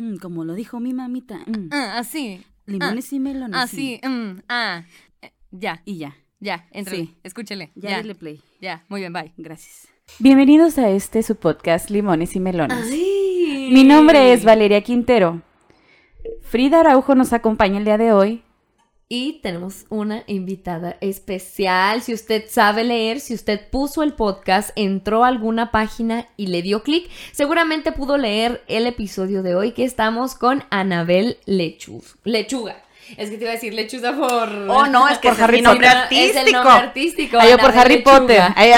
Mm, como lo dijo mi mamita. mm. Ah, así. Limones y melones. Así. mm, ah. Eh, Ya, Y ya. ya, entre. Sí. Escúchele. Ya, Ya, dale play. ya. Muy bien, bye. Gracias. Bienvenidos a este su podcast Limones y Melones. Ay. Mi nombre es Valeria Quintero. Frida Araujo nos acompaña el día de hoy. Y tenemos una invitada especial. Si usted sabe leer, si usted puso el podcast, entró a alguna página y le dio clic, seguramente pudo leer el episodio de hoy que estamos con Anabel Lechuz, Lechuga. Es que te iba a decir lechuza por... Oh, no, es que Por es Harry Potter. Es el artístico. nombre artístico. Ah, yo por Harry Lechuga. Potter. Ay,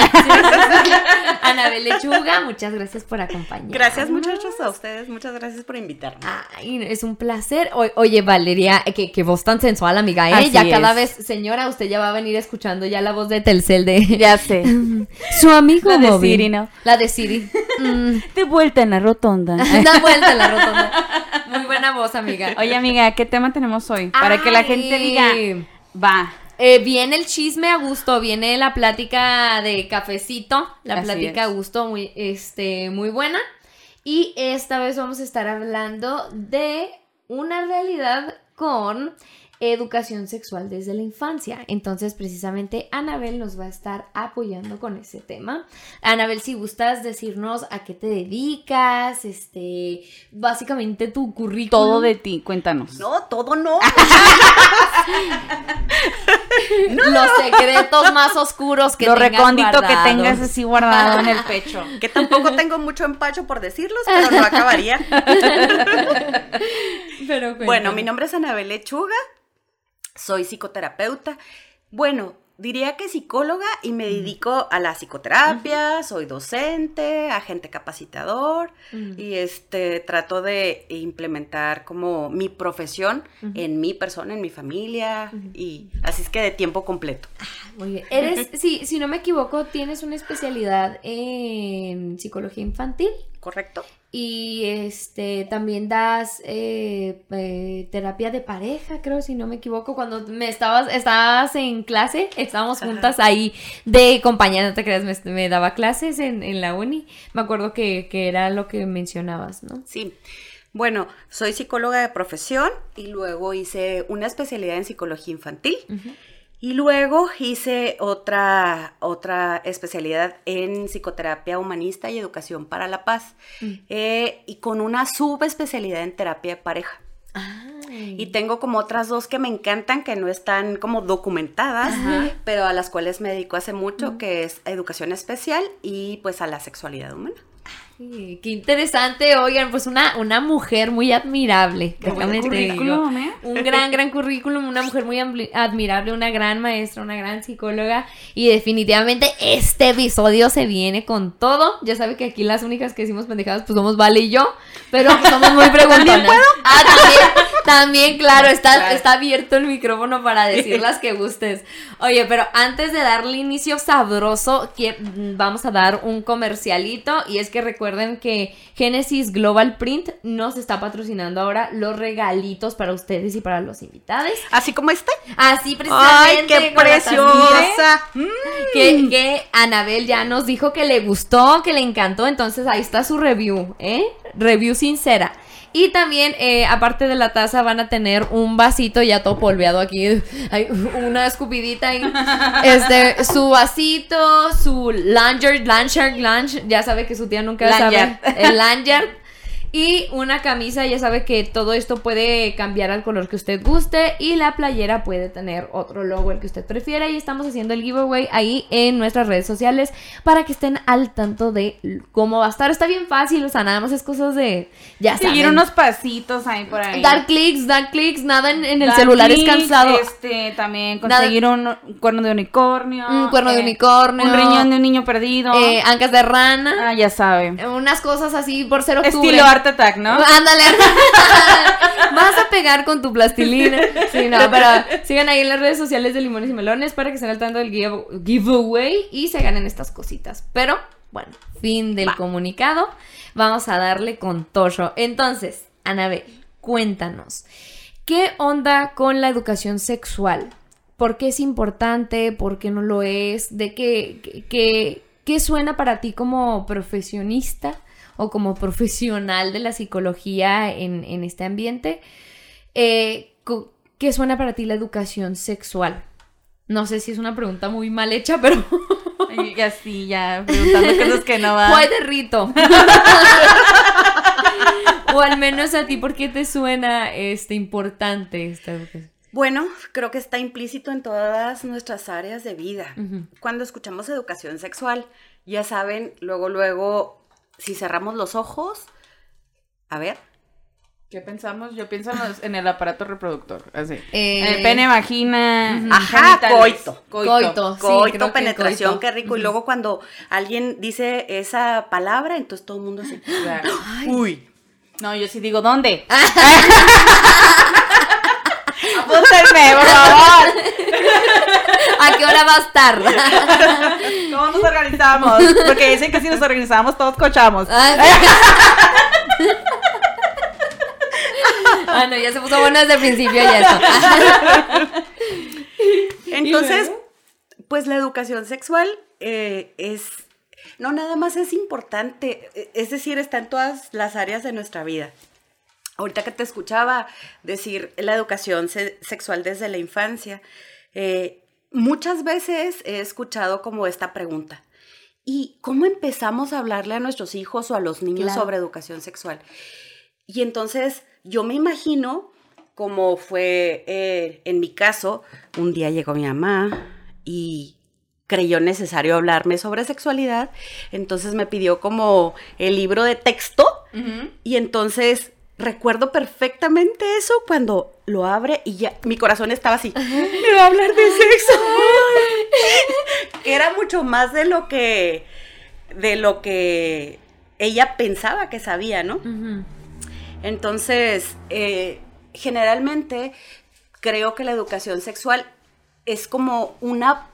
Anabel Lechuga, muchas gracias por acompañarnos. Gracias, muchachos, a ustedes. Muchas gracias por invitarme. Ay, es un placer. O- oye, Valeria, que, que voz tan sensual, amiga, ¿eh? Así ya cada vez, señora, usted ya va a venir escuchando ya la voz de Telcel de... ya sé. Su amigo La de móvil. Siri, ¿no? La de Siri. Mm, De vuelta en la rotonda. da vuelta en la rotonda. Buena voz, amiga. Oye, amiga, ¿qué tema tenemos hoy? Para que la gente diga, va. Eh, viene el chisme a gusto, viene la plática de cafecito, la Así plática a gusto muy, este, muy buena. Y esta vez vamos a estar hablando de una realidad con educación sexual desde la infancia. Entonces, precisamente, Anabel nos va a estar apoyando con ese tema. Anabel, si gustas decirnos a qué te dedicas, este, básicamente tu currículum. Todo de ti, cuéntanos. No, todo no. Los secretos más oscuros que Lo tengas recóndito que tengas así guardado en el pecho. Que tampoco tengo mucho empacho por decirlos, pero no acabaría. Pero Bueno, mi nombre es Anabel Lechuga, soy psicoterapeuta. Bueno, diría que psicóloga y me dedico a la psicoterapia, soy docente, agente capacitador y este trato de implementar como mi profesión en mi persona, en mi familia y así es que de tiempo completo. Muy bien. Eres, sí, si no me equivoco, tienes una especialidad en psicología infantil ¿Correcto? Y este también das eh, eh, terapia de pareja, creo, si no me equivoco. Cuando me estabas, estabas en clase, estábamos Ajá. juntas ahí de compañía, no te creas, me, me daba clases en, en la uni. Me acuerdo que, que era lo que mencionabas, ¿no? Sí. Bueno, soy psicóloga de profesión y luego hice una especialidad en psicología infantil. Y luego hice otra, otra especialidad en psicoterapia humanista y educación para la paz. Mm. Eh, y con una subespecialidad en terapia de pareja. Ay. Y tengo como otras dos que me encantan, que no están como documentadas, Ajá. pero a las cuales me dedico hace mucho, que es educación especial y pues a la sexualidad humana. Qué interesante, oigan, pues una, una mujer muy admirable. Qué buen currículum, ¿eh? Un gran, gran currículum, una mujer muy admirable, una gran maestra, una gran psicóloga. Y definitivamente este episodio se viene con todo. Ya sabe que aquí las únicas que decimos pendejadas pues somos Vale y yo, pero pues somos muy preguntonas. Ah, también, también, claro, está, está abierto el micrófono para decir las que gustes. Oye, pero antes de darle inicio sabroso, mm, vamos a dar un comercialito. Y es que recuerden que Genesis Global Print nos está patrocinando ahora los regalitos para ustedes y para los invitados. Así como este. Así ¡Ay, precisamente. qué la tacita, preciosa! Mm. Que, que Anabel ya nos dijo que le gustó, que le encantó. Entonces ahí está su review, ¿eh? Review sincera. Y también, eh, aparte de la taza, van a tener un vasito ya todo polveado aquí. Hay una escupidita ahí. Este, su vasito, su lanyard, lanyard, lanyard. Ya sabe que su tía nunca Lanyard. sabe. El lanyard. Y una camisa, ya sabe que todo esto puede cambiar al color que usted guste. Y la playera puede tener otro logo, el que usted prefiera. Y estamos haciendo el giveaway ahí en nuestras redes sociales para que estén al tanto de cómo va a estar. Está bien fácil, o sea, nada más es cosas de. Ya Seguir saben. unos pasitos ahí por ahí. Dar clics, dar clics, nada en, en el Dar celular es clics, cansado. Este, también conseguir un, un cuerno de unicornio. Un cuerno de eh, unicornio. Un riñón de un niño perdido. eh, ancas de rana. ah, ya sabe. Unas cosas así por ser octubre. Estilo Art Attack, ¿no? Ándale. Vas a pegar con tu plastilina. Sí, no, pero sigan ahí en las redes sociales de Limones y Melones para que estén al tanto del give- giveaway y se ganen estas cositas. Pero, bueno, fin del comunicado. Vamos a darle con Tosho. Entonces, Anabel, cuéntanos. ¿Qué onda con la educación sexual? ¿Por qué es importante? ¿Por qué no lo es? ¿De qué, qué, qué- qué suena para ti como profesionista? O como profesional de la psicología en, en este ambiente, eh, ¿qué suena para ti la educación sexual? No sé si es una pregunta muy mal hecha, pero Y así, ya preguntando cosas que no van. fue de rito. o al menos a ti, ¿por qué te suena este, importante esta educación? Bueno, creo que está implícito en todas nuestras áreas de vida. Cuando escuchamos educación sexual, ya saben, luego, luego, si cerramos los ojos, a ver, ¿Qué pensamos? Yo pienso en, los- en el aparato reproductor, así. Eh, En el pene, vagina, Ajá, genitales. coito. Coito. Sí, coito, creo que penetración, coito. qué rico. Y luego cuando alguien dice esa palabra, entonces todo el mundo así, Claro. uy. No, yo sí digo, ¿dónde? Apúntenme, por favor. ¿A qué hora va a estar? ¿Cómo nos organizamos? Porque dicen que si nos organizamos todos cochamos. ah, no, ya se puso bueno desde el principio ya esto. Entonces, pues la educación sexual eh, es, no nada más es importante, eh, es decir, está en todas las áreas de nuestra vida. Ahorita que te escuchaba decir la educación se- sexual desde la infancia, eh, muchas veces he escuchado como esta pregunta. ¿Y cómo empezamos a hablarle a nuestros hijos o a los niños Claro. sobre educación sexual? Y entonces yo me imagino como fue eh, en mi caso, un día llegó mi mamá y creyó necesario hablarme sobre sexualidad, entonces me pidió como el libro de texto y entonces recuerdo perfectamente eso cuando lo abre y ya mi corazón estaba así, me va a hablar de sexo. que era mucho más de lo que de lo que ella pensaba que sabía, ¿no? Entonces, eh, generalmente creo que la educación sexual es como una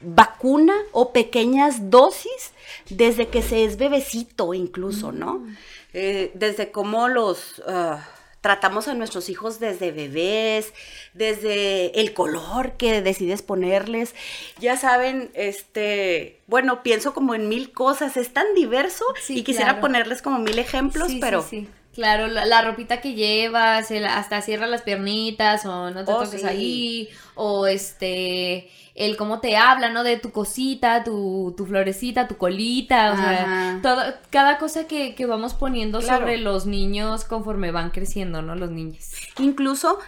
vacuna o pequeñas dosis desde que se es bebecito incluso, ¿no? Eh, desde cómo los ah, tratamos a nuestros hijos desde bebés, desde el color que decides ponerles. Ya saben, este, bueno, pienso como en mil cosas, es tan diverso Sí, y quisiera claro. ponerles como mil ejemplos, Sí, pero... sí, sí. Claro, la, la ropita que llevas, el- hasta cierra las piernitas o no te Oh, toques sí. ahí, o este, el cómo te habla, ¿no? De tu cosita, tu, tu florecita, tu colita, o sea, todo, cada cosa que, que vamos poniendo Claro. sobre los niños conforme van creciendo, ¿no? Los niños. Incluso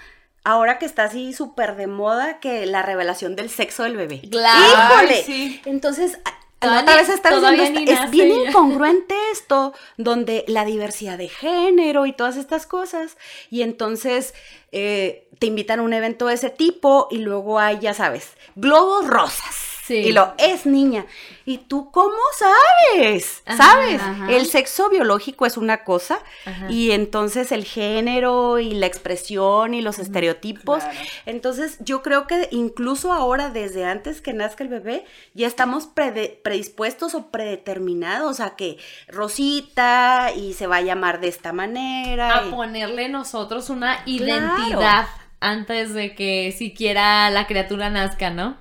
ahora que está así súper de moda que la revelación del sexo del bebé. Claro. ¡Híjole! Sí. Entonces, Todavía otra ni- vez está todavía diciendo, ni esta- es bien ella. incongruente esto, donde la diversidad de género y todas estas cosas, y entonces eh, te invitan a un evento de ese tipo y luego hay, ya sabes, globos rosas. Sí. Y lo es niña. ¿Y tú cómo sabes? Ajá, ¿Sabes? ajá. El sexo biológico es una cosa Ajá. y entonces el género y la expresión y los estereotipos. Claro. Entonces yo creo que incluso ahora, desde antes que nazca el bebé, ya estamos predispuestos o predeterminados a que Rosita y se va a llamar de esta manera. A y- ponerle nosotros una Claro. identidad antes de que siquiera la criatura nazca, ¿no?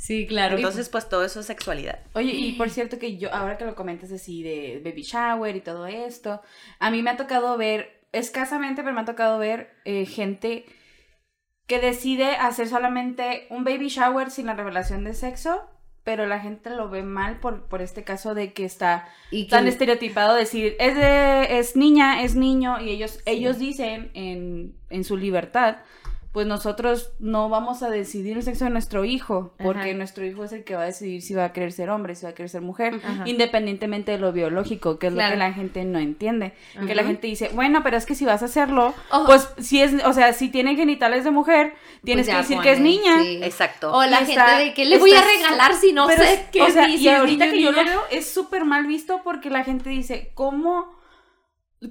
Sí, claro. Entonces, pues todo eso es sexualidad. Oye, y por cierto que yo, ahora que lo comentas así de baby shower y todo esto, a mí me ha tocado ver, escasamente, pero me ha tocado ver eh, gente que decide hacer solamente un baby shower sin la revelación de sexo, pero la gente lo ve mal por, por este caso de que está y que- tan estereotipado decir, es de, es niña, es niño, y ellos, ellos dicen en, en su libertad, pues nosotros no vamos a decidir el sexo de nuestro hijo, porque Ajá. nuestro hijo es el que va a decidir si va a querer ser hombre, si va a querer ser mujer, Ajá. independientemente de lo biológico, que es Claro. lo que la gente no entiende. Que la gente dice, bueno, pero es que si vas a hacerlo, Ojo. pues si es, o sea, si tiene genitales de mujer, tienes Pues que ya decir que es niña. sí. Exacto. O la gente está- de que le voy a regalar si no Pero sé es- qué o sea, es, y ahorita niño, que yo lo niña. veo es súper mal visto porque la gente dice, ¿cómo,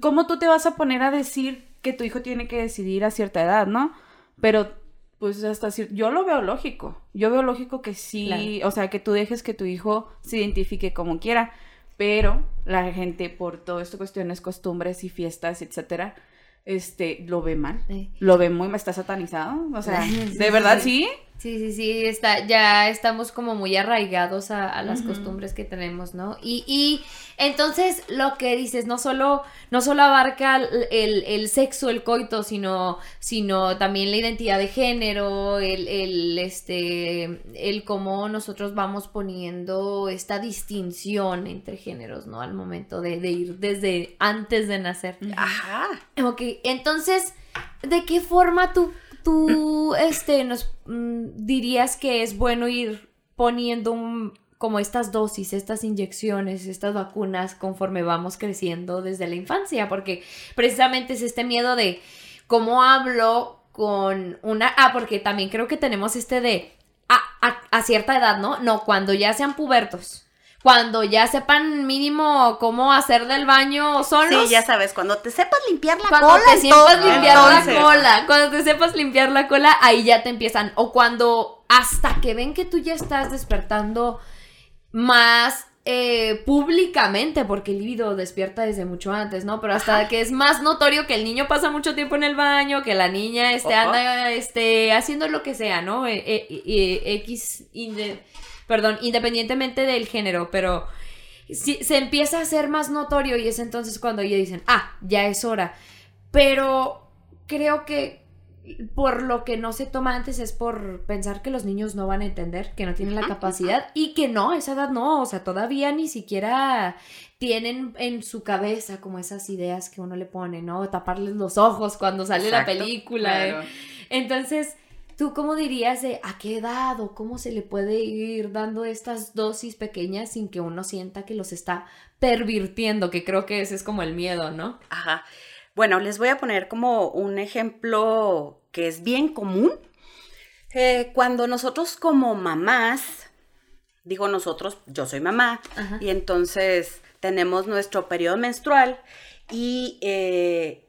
¿cómo tú te vas a poner a decir que tu hijo tiene que decidir a cierta edad, no? Pero, pues hasta yo lo veo lógico. Yo veo lógico que sí, o sea, que tú dejes que tu hijo se identifique como quiera, pero la gente por todo esto, cuestiones, costumbres y fiestas, etcétera, este, lo ve mal. Sí. Lo ve muy, está satanizado. O sea, Sí, ¿de verdad sí. Sí? Sí, sí, está, ya estamos como muy arraigados a, a las costumbres que tenemos, ¿no? Y, y entonces lo que dices, no solo, no solo abarca el, el- el sexo, el coito, sino, sino también la identidad de género, el, el, este, el cómo nosotros vamos poniendo esta distinción entre géneros, ¿no? Al momento de, de ir desde antes de nacer. Ajá. Ok, entonces, ¿de qué forma tú, tú este, nos mm, dirías que es bueno ir poniendo como estas dosis, estas inyecciones, estas vacunas conforme vamos creciendo desde la infancia? Porque precisamente es este miedo de cómo hablo con una... Ah, porque también creo que tenemos este de... A, a- a cierta edad, ¿no? No, cuando ya sean pubertos. Cuando ya sepan mínimo cómo hacer del baño solos. Sí, ya sabes, cuando te sepas limpiar la Cuando cola. te sepas limpiar entonces- la cola, cuando te sepas limpiar la cola, ahí ya te empiezan. O cuando hasta que ven que tú ya estás despertando más eh, públicamente, porque el líbido despierta desde mucho antes, ¿no? Pero hasta que es más notorio que el niño pasa mucho tiempo en el baño, que la niña este, Ajá. anda este, haciendo lo que sea, ¿no? Eh, eh, X, perdón, independientemente del género, pero sí, se empieza a hacer más notorio y es entonces cuando ya dicen, ah, ya es hora. Pero creo que por lo que no se toma antes es por pensar que los niños no van a entender, que no tienen la capacidad y que no, esa edad no, o sea, todavía ni siquiera tienen en su cabeza como esas ideas que uno le pone, ¿no? Taparles los ojos cuando sale Exacto, la película. ¿eh? Entonces, ¿tú cómo dirías de a qué edad o cómo se le puede ir dando estas dosis pequeñas sin que uno sienta que los está pervirtiendo? Que creo que ese es como el miedo, ¿no? Ajá. Bueno, les voy a poner como un ejemplo que es bien común. Eh, cuando nosotros como mamás, digo nosotros, yo soy mamá, Ajá. y entonces tenemos nuestro periodo menstrual y eh,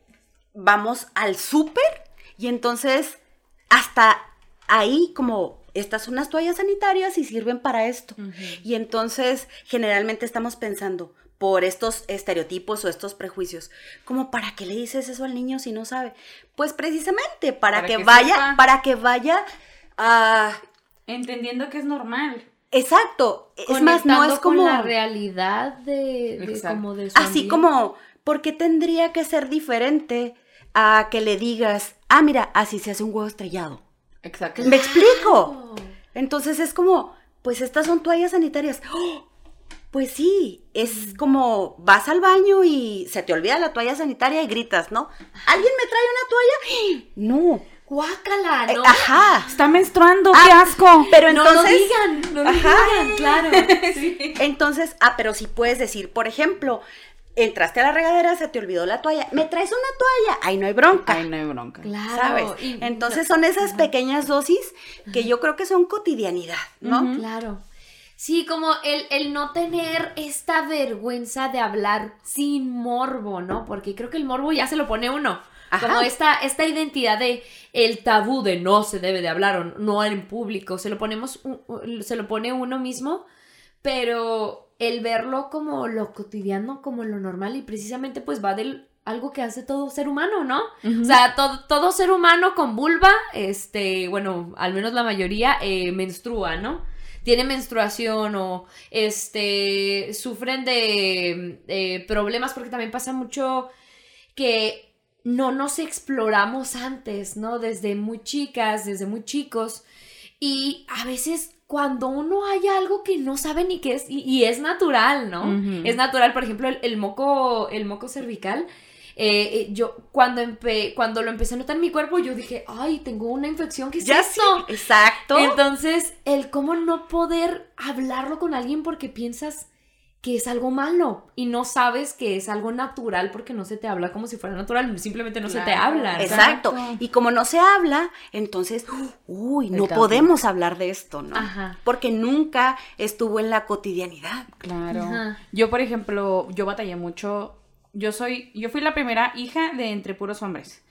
vamos al súper y entonces hasta ahí como estas son las toallas sanitarias y sirven para esto. Y entonces generalmente estamos pensando por estos estereotipos o estos prejuicios, como para qué le dices eso al niño si no sabe? Pues precisamente para, Para que, que vaya, sepa. para que vaya a Entendiendo que es normal. exacto, es más no Conectando es como con la realidad de, de Exacto. como de su así ambiente. como ¿por qué tendría que ser diferente a que le digas, "Ah, mira, así se hace un huevo estrellado"? Exacto. ¿Me explico? Entonces es como, pues estas son toallas sanitarias. ¡Oh! Pues sí, es como vas al baño y se te olvida la toalla sanitaria y gritas, ¿no? ¿Alguien me trae una toalla? No. Guácala, Eh, ¿no? Ajá. Está menstruando, Ah, qué asco. Pero no entonces, lo digan, no lo Ajá. digan, claro. entonces, ah, pero sí puedes decir, por ejemplo, entraste a la regadera, se te olvidó la toalla, ¿me traes una toalla? Ahí no hay bronca. Ay, no hay bronca. Claro. ¿Sabes? y- Entonces son esas pequeñas dosis que yo creo que son cotidianidad, ¿no? Claro. Sí, como el, el no tener esta vergüenza de hablar sin morbo, ¿no? Porque creo que el morbo ya se lo pone uno. Ajá. Como esta, esta identidad de el tabú de no se debe de hablar o no en público. Se lo ponemos, se lo pone uno mismo, pero el verlo como lo cotidiano, como lo normal, y precisamente pues va del algo que hace todo ser humano, ¿no? O sea, todo, todo ser humano con vulva, este, bueno, al menos la mayoría, eh, menstrua, ¿no? Tiene menstruación o, este, sufren de eh, problemas porque también pasa mucho que no nos exploramos antes, ¿no? Desde muy chicas, desde muy chicos. Y a veces cuando uno hay algo que no sabe ni qué es, y, y es natural, ¿no? Es natural, por ejemplo, el, el moco, el moco cervical. eh, eh, yo cuando, empe- cuando lo empecé a notar en mi cuerpo, yo dije, ay, tengo una infección, ¿qué es Ya esto? sí, exacto. Entonces, el cómo no poder hablarlo con alguien porque piensas que es algo malo y no sabes que es algo natural porque no se te habla como si fuera natural, simplemente no se te habla. Exacto. Exacto. Y como no se habla, entonces, uy, no podemos hablar de esto, ¿no? Ajá. Porque nunca estuvo en la cotidianidad. Claro. Ajá. Yo, por ejemplo, yo batallé mucho. Yo soy, yo fui la primera hija de entre puros hombres.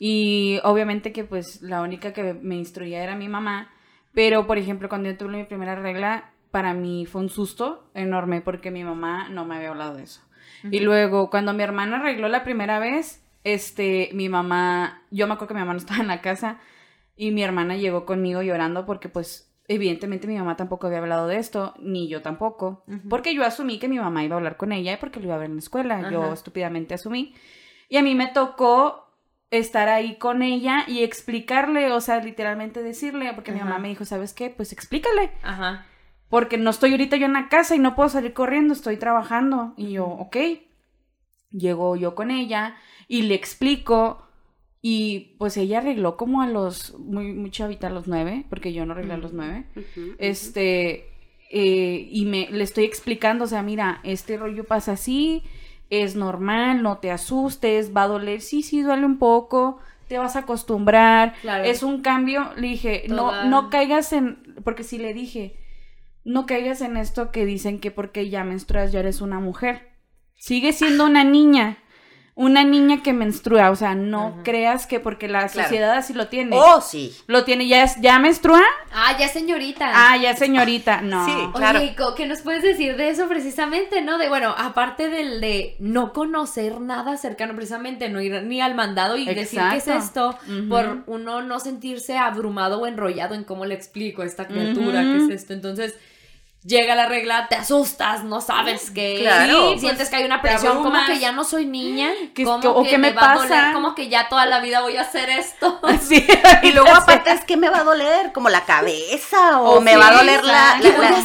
Y obviamente que pues la única que me instruía era mi mamá. Pero, por ejemplo, cuando yo tuve mi primera regla, para mí fue un susto enorme porque mi mamá no me había hablado de eso. Y luego, cuando mi hermana arregló la primera vez, este, mi mamá, yo me acuerdo que mi mamá no estaba en la casa, Y mi hermana llegó conmigo llorando porque pues evidentemente mi mamá tampoco había hablado de esto, ni yo tampoco, porque yo asumí que mi mamá iba a hablar con ella y porque lo iba a ver en la escuela, yo estúpidamente asumí. Y a mí me tocó estar ahí con ella y explicarle, o sea, literalmente decirle, porque mi mamá me dijo, ¿sabes qué? Pues explícale. Ajá. Porque no estoy ahorita yo en la casa y no puedo salir corriendo, estoy trabajando. Y yo, ok. Llego yo con ella y le explico. Y pues ella arregló como a los, muy, muy chavita, a los nueve, porque yo no arreglé a los nueve. Este, eh, y me le estoy explicando, o sea, mira, este rollo pasa así, es normal, no te asustes, va a doler, sí, sí, duele un poco, te vas a acostumbrar, Claro. es un cambio, le dije, Toda- no, no caigas en, porque sí le dije, no caigas en esto que dicen que porque ya menstruas ya eres una mujer, sigue siendo una niña. Una niña que menstrua, o sea, no Ajá. creas que porque la Claro. sociedad así lo tiene. Oh, sí. Lo tiene, ya es, ya menstrua, Ah, ya señorita. Ah, ya señorita, no. Sí. Oye, claro. ¿y co- ¿qué nos puedes decir de eso precisamente, no? De, bueno, aparte del de no conocer nada cercano, precisamente, no ir ni al mandado y decir qué es esto, por uno no sentirse abrumado o enrollado en cómo le explico a esta criatura, qué es esto. Entonces, llega la regla, te asustas, no sabes qué. Claro. Sí, sientes Pues, que hay una presión, como que ya no soy niña, Que- como que- o que qué me va a pasa. doler, como que ya toda la vida voy a hacer esto. Sí. Y luego aparte es que me va a doler, como la cabeza, o O me sí, va a doler la,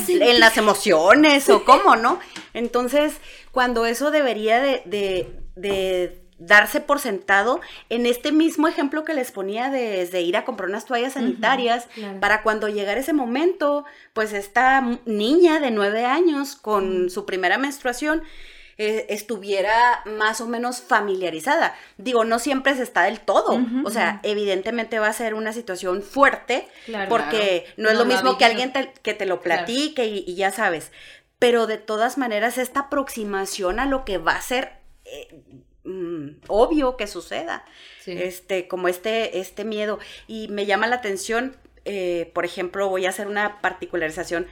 en las emociones, o cómo, ¿no? Entonces, cuando eso debería de, de- de darse por sentado, en este mismo ejemplo que les ponía de, desde ir a comprar unas toallas sanitarias, claro. para cuando llegara ese momento, pues esta niña de nueve años con su primera menstruación, eh, estuviera más o menos familiarizada. Digo, no siempre se está del todo. O sea, evidentemente va a ser una situación fuerte Claro. porque no es No lo mismo que alguien te- que te lo platique y, y ya sabes. Pero de todas maneras, esta aproximación a lo que va a ser eh, mm, obvio que suceda. Sí. Este, como este, este miedo. Y me llama la atención, eh, por ejemplo, voy a hacer una particularización.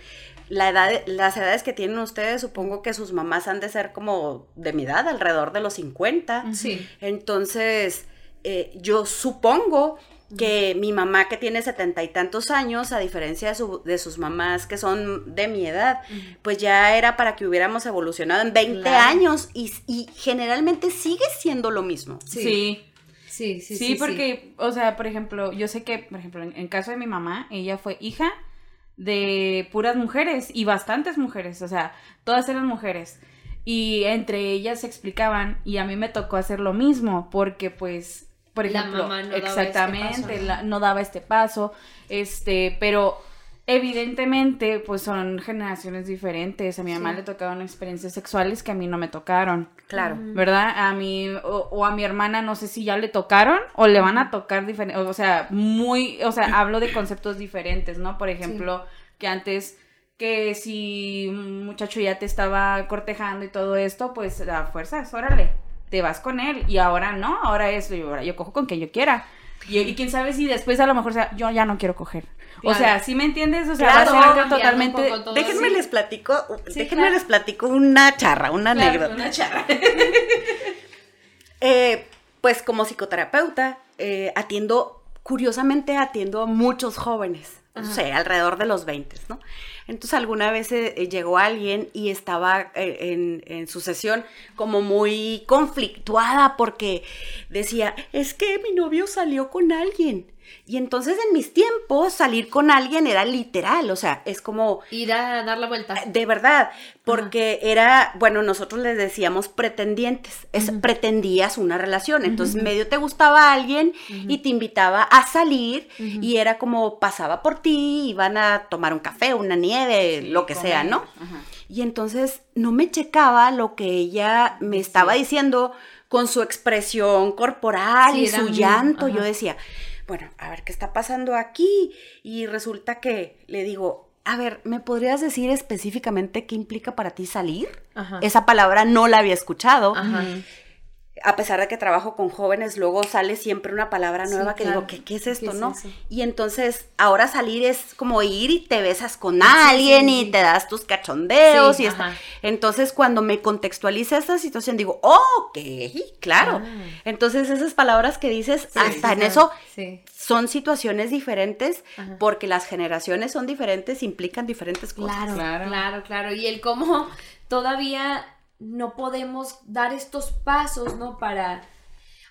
La edad, las edades que tienen ustedes, supongo que sus mamás han de ser como de mi edad, alrededor de los 50. Sí. Entonces, eh, yo supongo que mi mamá que tiene setenta y tantos años, a diferencia de, su- de sus mamás que son de mi edad, pues ya era para que hubiéramos evolucionado en 20 Claro. años y, y generalmente sigue siendo lo mismo. Sí. Sí. Sí, sí, Sí, porque, o sea, por ejemplo, yo sé que, por ejemplo, en, en caso de mi mamá, ella fue hija de puras mujeres y bastantes mujeres, o sea, todas eran mujeres. Y entre ellas se explicaban y a mí me tocó hacer lo mismo porque pues, por La ejemplo, mamá no daba este exactamente, paso. la- no daba este paso, este, pero evidentemente pues son generaciones diferentes. A mi mamá Sí. le tocaron experiencias sexuales que a mí no me tocaron. Claro. ¿verdad? A mi o, o a mi hermana no sé si ya le tocaron o le van a tocar diferente, o sea, muy, o sea, hablo de conceptos diferentes, ¿no? Por ejemplo, que antes que si un muchacho ya te estaba cortejando y todo esto, pues a fuerzas, órale, te vas con él y ahora no, ahora es, yo, ahora yo cojo con quien yo quiera. Y, y quién sabe si después a lo mejor sea, yo ya no quiero coger. O sea, ¿sí me entiendes? O sea, Claro, va a ser algo totalmente. Déjenme les platico, Sí, déjenme claro. les platico una charra, una Claro, anécdota. una charra. Eh, pues como psicoterapeuta, eh, atiendo, curiosamente atiendo a muchos jóvenes, no sé, alrededor de los 20, ¿no? Entonces alguna vez eh, eh, llegó alguien y estaba eh, en, en su sesión como muy conflictuada porque decía, es que mi novio salió con alguien. Y entonces en mis tiempos salir con alguien era literal, o sea, es como Ir a dar la vuelta. de verdad, porque era, bueno, nosotros les decíamos pretendientes, es pretendías una relación, entonces medio te gustaba alguien y te invitaba a salir y era como pasaba por ti, iban a tomar un café, una nieve, Sí, lo que sea. ¿no? Y entonces no me checaba lo que ella me estaba diciendo con su expresión corporal Sí, y su llanto. Yo decía, bueno, a ver qué está pasando aquí. Y resulta que le digo, a ver, ¿me podrías decir específicamente qué implica para ti salir? Ajá. Esa palabra no la había escuchado. Ajá. A pesar de que trabajo con jóvenes, luego sale siempre una palabra Sí, nueva que claro. digo, ¿qué, qué es esto, ¿Qué es no? Y entonces, ahora salir es como ir y te besas con alguien sí, y sí. te das tus cachondeos Sí, y ajá. Entonces, cuando me contextualiza esta situación, digo, oh, ok, claro. Ah. Entonces, esas palabras que dices, Sí, hasta sí, en eso Sí. son situaciones diferentes, Ajá. porque las generaciones son diferentes, implican diferentes cosas. Claro, Claro. claro, claro, Y el cómo todavía no podemos dar estos pasos, ¿no? Para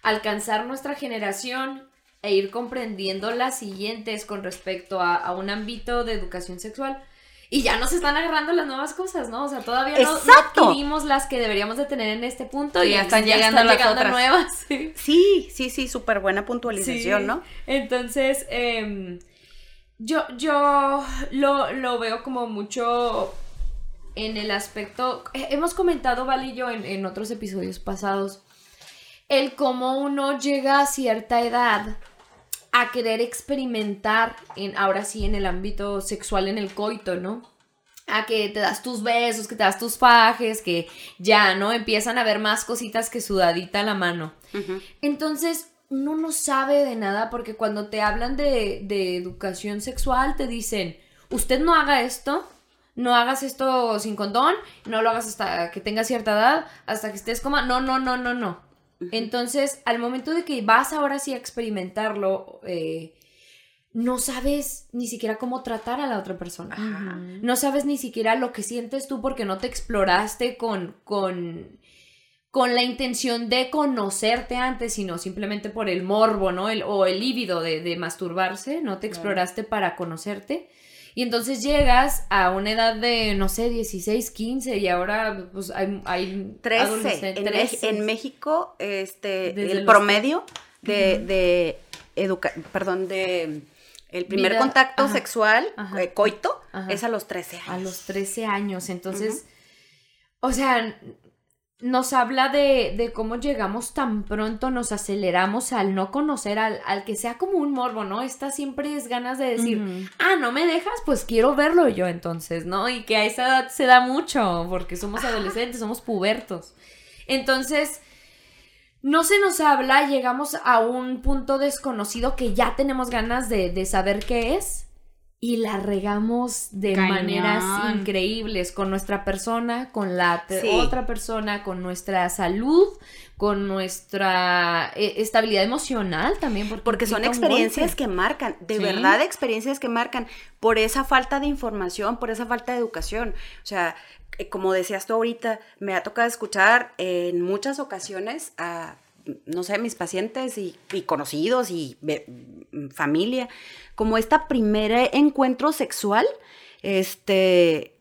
alcanzar nuestra generación e ir comprendiendo las siguientes con respecto a, a un ámbito de educación sexual. Y ya nos están agarrando las nuevas cosas, ¿no? O sea, todavía no, no adquirimos las que deberíamos de tener en este punto y ya están llegando las otras. nuevas. sí. Sí, sí, súper buena puntualización, Sí. ¿no? Entonces, em, yo, yo lo, lo veo como mucho en el aspecto. eh, Hemos comentado, Val y yo, en, en otros episodios pasados, el cómo uno llega a cierta edad a querer experimentar, en, ahora sí, en el ámbito sexual, en el coito, ¿no? A que te das tus besos, que te das tus fajes, que ya, ¿no? Empiezan a ver más cositas que sudadita a la mano. Entonces, uno no sabe de nada porque cuando te hablan de, de educación sexual te dicen, usted no haga esto, no hagas esto sin condón, no lo hagas hasta que tengas cierta edad, hasta que estés como, no, no, no, no, no. Entonces, al momento de que vas ahora sí a experimentarlo, eh, no sabes ni siquiera cómo tratar a la otra persona. Ajá. No sabes ni siquiera lo que sientes tú porque no te exploraste con, con, con la intención de conocerte antes, sino simplemente por el morbo, ¿no? El, o el líbido de, de masturbarse, no te Claro. exploraste para conocerte. Y entonces llegas a una edad de, no sé, 16, 15 y ahora pues hay, hay 13. adolescentes- En, Mex- 13. en México, este, Desde el promedio de, de educa perdón, de el primer Vida- contacto ajá. sexual, Ajá. eh, coito, Ajá. es a los 13 años. a los 13 años. Entonces, o sea, nos habla de, de cómo llegamos tan pronto, nos aceleramos al no conocer, al, al que sea como un morbo, ¿no? Estas siempre es ganas de decir, ah, no me dejas, pues quiero verlo yo entonces, ¿no? Y que a esa edad se da mucho, porque somos adolescentes, somos pubertos. Entonces, no se nos habla, llegamos a un punto desconocido que ya tenemos ganas de, de saber qué es y la regamos de Cañón. maneras increíbles con nuestra persona, con la Sí. otra persona, con nuestra salud, con nuestra eh, estabilidad emocional también. Porque, Porque son experiencias que marcan, de Sí. verdad experiencias que marcan por esa falta de información, por esa falta de educación. O sea, eh, como decías tú ahorita, me ha tocado escuchar en muchas ocasiones a, no sé, mis pacientes y, conocidos y mm, familia, como esta primer encuentro sexual, este,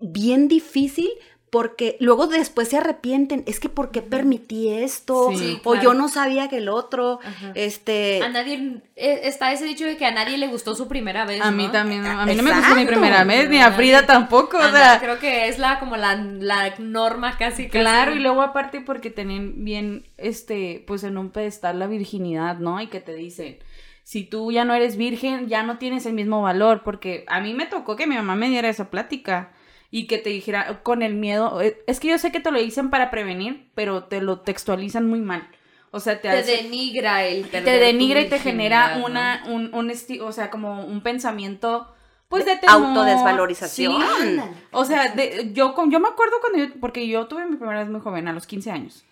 bien difícil. Porque luego después se arrepienten, es que ¿por qué permití esto? Sí, o claro. yo no sabía que el otro, Ajá. este... A nadie, eh, está ese dicho de que a nadie le gustó su primera vez. A mí ¿no? también, a mí no me gustó mi primera vez, ni a Frida tampoco, o no, sea. creo que es la como la, la norma casi, casi. Claro, y luego aparte porque tienen bien, este, pues en un pedestal la virginidad, ¿no? Y que te dicen, si tú ya no eres virgen, ya no tienes el mismo valor, porque a mí me tocó que mi mamá me diera esa plática y que te dijera con el miedo, eh, es que yo sé que te lo dicen para prevenir, pero te lo textualizan muy mal. O sea, te, te hace- denigra el te denigra y te genera una, un, un esti- o sea, como un pensamiento, pues de temor. Autodesvalorización. Sí. O sea, de- yo, con- yo me acuerdo cuando yo, porque yo tuve mi primera vez muy joven, a los 15 años.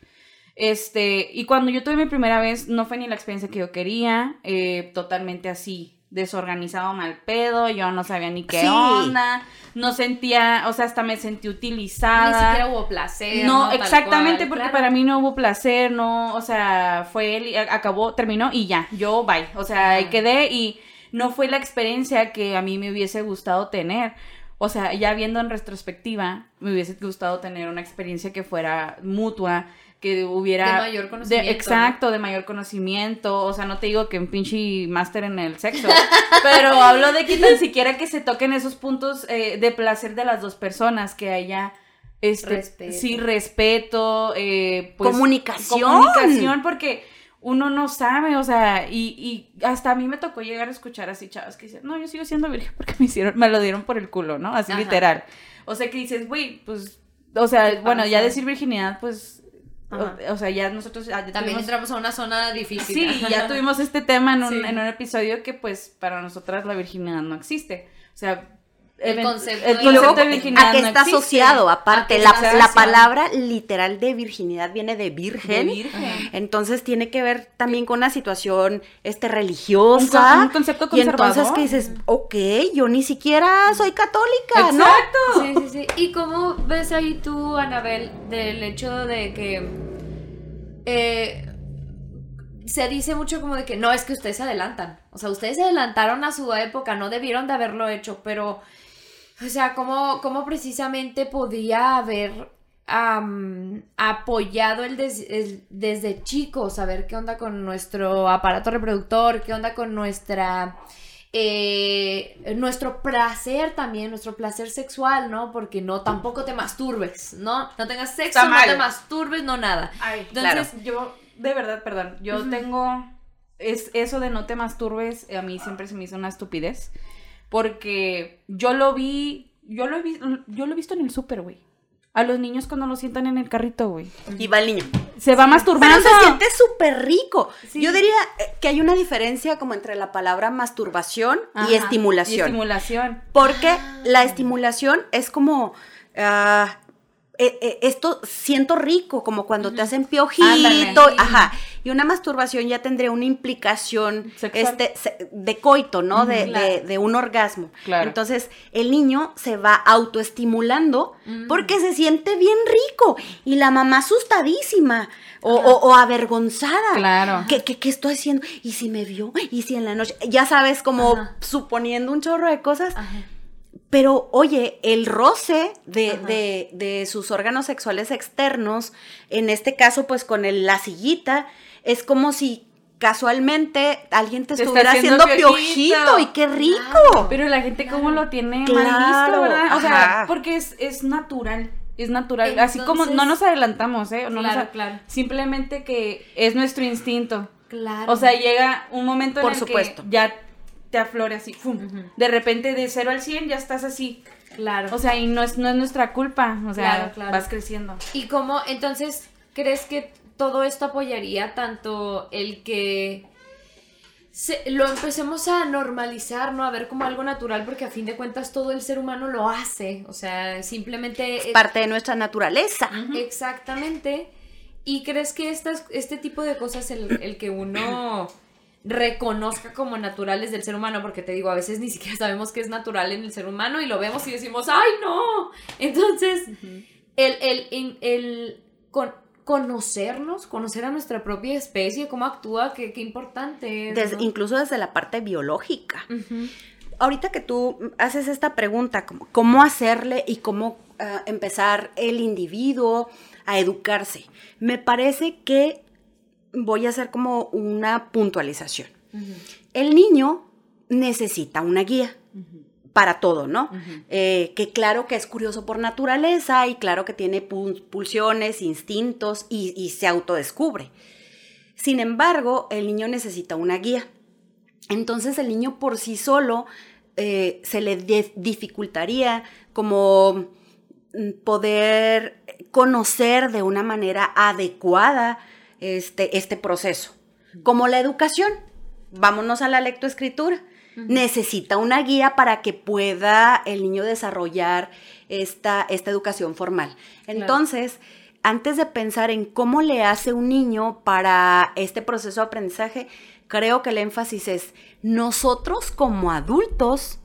Este, y cuando yo tuve mi primera vez, no fue ni la experiencia que yo quería, eh, totalmente así, desorganizado, mal pedo, yo no sabía ni qué Sí. onda, no sentía, o sea, hasta me sentí Ni utilizada. siquiera hubo placer. No, exactamente, cual, porque claro. para mí no hubo placer, no, o sea, fue él acabó, terminó y ya, yo bye, o sea, ahí Ajá. quedé y no fue la experiencia que a mí me hubiese gustado tener. O sea, ya viendo en retrospectiva, me hubiese gustado tener una experiencia que fuera mutua, que hubiera... De mayor conocimiento, exacto, de mayor conocimiento. O sea, no te digo que un pinche máster en el sexo, pero hablo de que tan siquiera que se toquen esos puntos eh, de placer de las dos personas, que haya... Este, Respeto. Sí, respeto, eh, pues, Comunicación. Comunicación, porque uno no sabe, o sea, y, y hasta a mí me tocó llegar a escuchar así chavas que dicen, no, yo sigo siendo virgen porque me hicieron, me lo dieron por el culo, ¿no? Así Ajá. literal. O sea, que dices, güey, pues, o sea, ¿Qué bueno, ya decir virginidad, pues. O, o sea, ya nosotros ya También tuvimos- entramos a una zona difícil. Sí, ya tuvimos este tema en un, Sí. en un episodio que pues para nosotras la virginidad no existe. O sea, El concepto el de- concepto virginidad a que está asociado, aparte, la, la palabra literal de virginidad viene de De virgen. virgen. Entonces tiene que ver también con una situación este, religiosa. Un con- un concepto Y entonces conservador. que dices, ok, yo ni siquiera soy católica, ¿no? Exacto. Sí, sí, sí. ¿Y cómo ves ahí tú, Anabel, del hecho de que eh, se dice mucho como de que no, es que ustedes se adelantan? O sea, ustedes se adelantaron a su época, no debieron de haberlo hecho, pero, o sea, ¿cómo, cómo precisamente podía haber apoyado el, des- el- desde chicos, saber qué onda con nuestro aparato reproductor, qué onda con nuestra eh, nuestro placer también, nuestro placer sexual, ¿no? Porque no, tampoco te masturbes, ¿no? No tengas sexo, no te masturbes, no nada. Ay, Entonces- claro. yo, de verdad, perdón, yo tengo, es eso de no te masturbes, a mí siempre se me hizo una estupidez, porque yo lo vi, yo lo he, vi- yo lo he visto en el súper, güey. A los niños cuando los sientan en el carrito, güey. Y va el niño. Se va Pero masturbando. se siente súper rico. Sí. Yo diría eh, que hay una diferencia como entre la palabra masturbación Ajá, y estimulación. Y estimulación. Porque la estimulación es como. ah, eh, eh, esto siento rico, como cuando te hacen piojito, Ándale. ajá. Y una masturbación ya tendría una implicación Sexual. este, de coito, ¿no? De, de- Claro. de un orgasmo. Claro. Entonces, el niño se va autoestimulando Mm. porque se siente bien rico. Y la mamá asustadísima o, o- o avergonzada. Claro. ¿Qué, qué, qué estoy haciendo? ¿Y si me vio? ¿Y si en la noche? Ya sabes, como suponiendo un chorro de cosas. Ajá. Pero oye, el roce de, de- de sus órganos sexuales externos, en este caso pues con el- la sillita, es como si casualmente alguien te estuviera haciendo haciendo piojito. piojito y qué rico. Claro. Pero la gente cómo lo tiene mal Claro, visto, ¿verdad? O sea, porque es, es natural. Es natural. Así como no nos adelantamos, ¿eh? No claro. Simplemente que es nuestro instinto. Claro. O sea, llega un momento Por en el supuesto. que ya te aflora así. ¡fum! De repente de 0 al 100 ya estás así. claro. O sea, y no es, no es nuestra culpa. O sea, Claro, claro. vas creciendo. ¿Y cómo, entonces, crees que todo esto apoyaría tanto el que se- lo empecemos a normalizar, ¿no? A ver como algo natural, porque a fin de cuentas todo el ser humano lo hace. O sea, simplemente... Es parte de nuestra naturaleza. Exactamente. ¿Y crees que estas, este tipo de cosas, el, el que uno reconozca como naturales del ser humano, porque te digo, a veces ni siquiera sabemos que es natural en el ser humano y lo vemos y decimos, ¡ay, no! Entonces, el, el, el, el con- conocernos, conocer a nuestra propia especie, cómo actúa, qué, qué importante es. Desde- ¿no? incluso desde la parte biológica. Ahorita que tú haces esta pregunta, ¿cómo hacerle y cómo ah, empezar el individuo a educarse? Me parece que voy a hacer como una puntualización. El niño necesita una guía para todo, ¿no? Eh, que claro que es curioso por naturaleza y claro que tiene pul- pulsiones, instintos y, y se autodescubre. Sin embargo, el niño necesita una guía. Entonces el niño por sí solo eh, se le dificultaría como mm, poder conocer de una manera adecuada este, este proceso. Como la educación. Vámonos a la lectoescritura. Necesita una guía para que pueda el niño desarrollar esta, esta educación formal. Entonces, antes de pensar en cómo le hace un niño para este proceso de aprendizaje, creo que el énfasis es nosotros como adultos,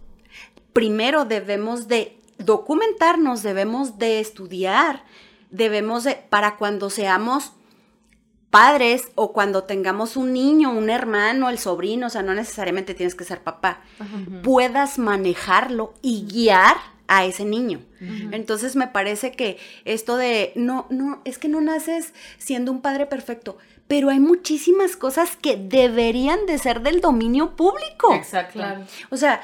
primero debemos de documentarnos, debemos de estudiar, debemos de, para cuando seamos padres o cuando tengamos un niño, un hermano, el sobrino, o sea, no necesariamente tienes que ser papá, puedas manejarlo y guiar a ese niño. Entonces me parece que esto de, no, no, es que no naces siendo un padre perfecto, pero hay muchísimas cosas que deberían de ser del dominio público. Exacto. Claro. O sea,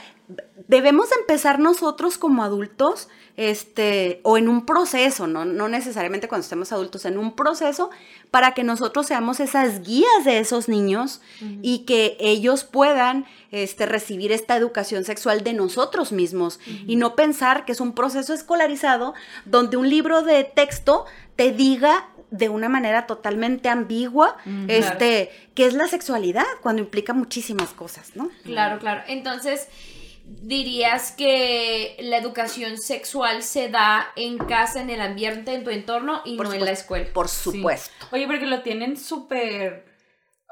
debemos empezar nosotros como adultos, este, o en un proceso, ¿no? no necesariamente cuando estemos adultos, en un proceso para que nosotros seamos esas guías de esos niños y que ellos puedan este, recibir esta educación sexual de nosotros mismos y no pensar que es un proceso escolarizado donde un libro de texto te diga de una manera totalmente ambigua, este, que es la sexualidad, cuando implica muchísimas cosas, ¿no? Claro, claro. Entonces, dirías que la educación sexual se da en casa, en el ambiente, en tu entorno y Por no en la escuela. Por Sí. supuesto. Oye, porque lo tienen súper...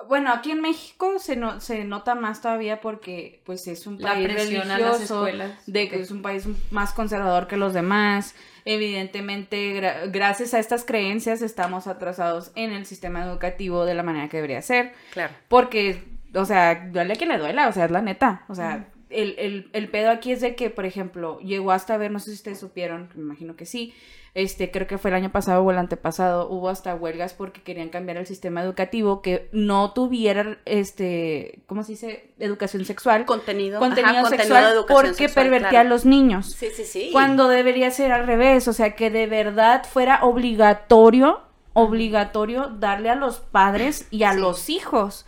Bueno, aquí en México se, no, se nota más todavía porque pues es un La país presión a las religioso, escuelas. de que es un país más conservador que los demás. Evidentemente, gra- gracias a estas creencias estamos atrasados en el sistema educativo de la manera que debería ser. Claro. Porque, o sea, duele a quien le duela, o sea, es la neta. O sea, el, el, el pedo aquí es de que, por ejemplo, llegó hasta ver, no sé si ustedes supieron, me imagino que sí, este, creo que fue el año pasado o el antepasado, hubo hasta huelgas porque querían cambiar el sistema educativo que no tuviera, este, ¿cómo se dice? Educación sexual. Contenido, contenido ajá, sexual porque sexual, pervertía claro. a los niños. Sí, sí, sí. Cuando debería ser al revés, o sea, que de verdad fuera obligatorio, obligatorio darle a los padres y a Sí. los hijos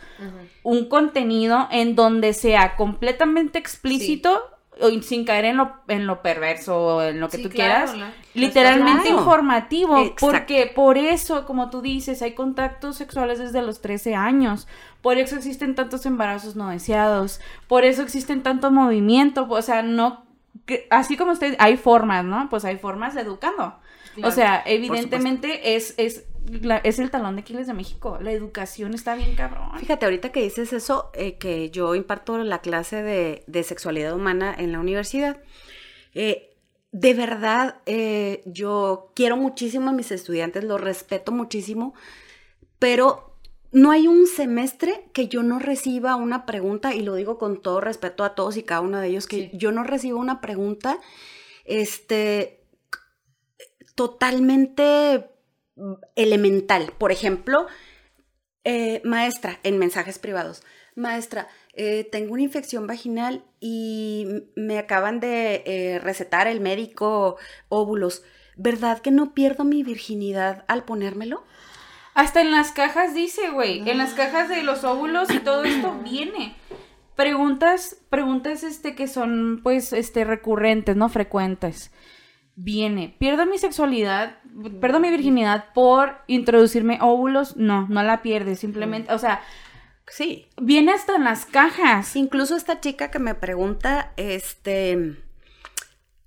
un contenido en donde sea completamente explícito o sin caer en lo, en lo perverso o en lo que Sí, tú claro, quieras. la- Literalmente Claro. informativo, Exacto. porque por eso, como tú dices, hay contactos sexuales desde los 13 años, por eso existen tantos embarazos no deseados, por eso existen tanto movimiento, o sea, no, que- así como usted, hay formas, ¿no? Pues hay formas educando. Claro, o sea, evidentemente es, es, la- es el talón de Aquiles de México, la educación está bien cabrón. Fíjate, ahorita que dices eso, eh, que yo imparto la clase de, de sexualidad humana en la universidad, eh, de verdad, eh, yo quiero muchísimo a mis estudiantes, los respeto muchísimo, pero no hay un semestre que yo no reciba una pregunta, y lo digo con todo respeto a todos y cada uno de ellos, que Sí. yo no recibo una pregunta, este, totalmente elemental. Por ejemplo, eh, maestra, en mensajes privados, maestra, eh, tengo una infección vaginal y me acaban de eh, recetar el médico óvulos. ¿Verdad que no pierdo mi virginidad al ponérmelo? Hasta en las cajas dice, güey, en las cajas de los óvulos y todo esto viene. Preguntas, preguntas este que son pues este recurrentes, no frecuentes. Viene, pierdo mi sexualidad, pierdo mi virginidad por introducirme óvulos, no, no la pierdes, simplemente, o sea, Sí. viene hasta en las cajas. Incluso esta chica que me pregunta, este,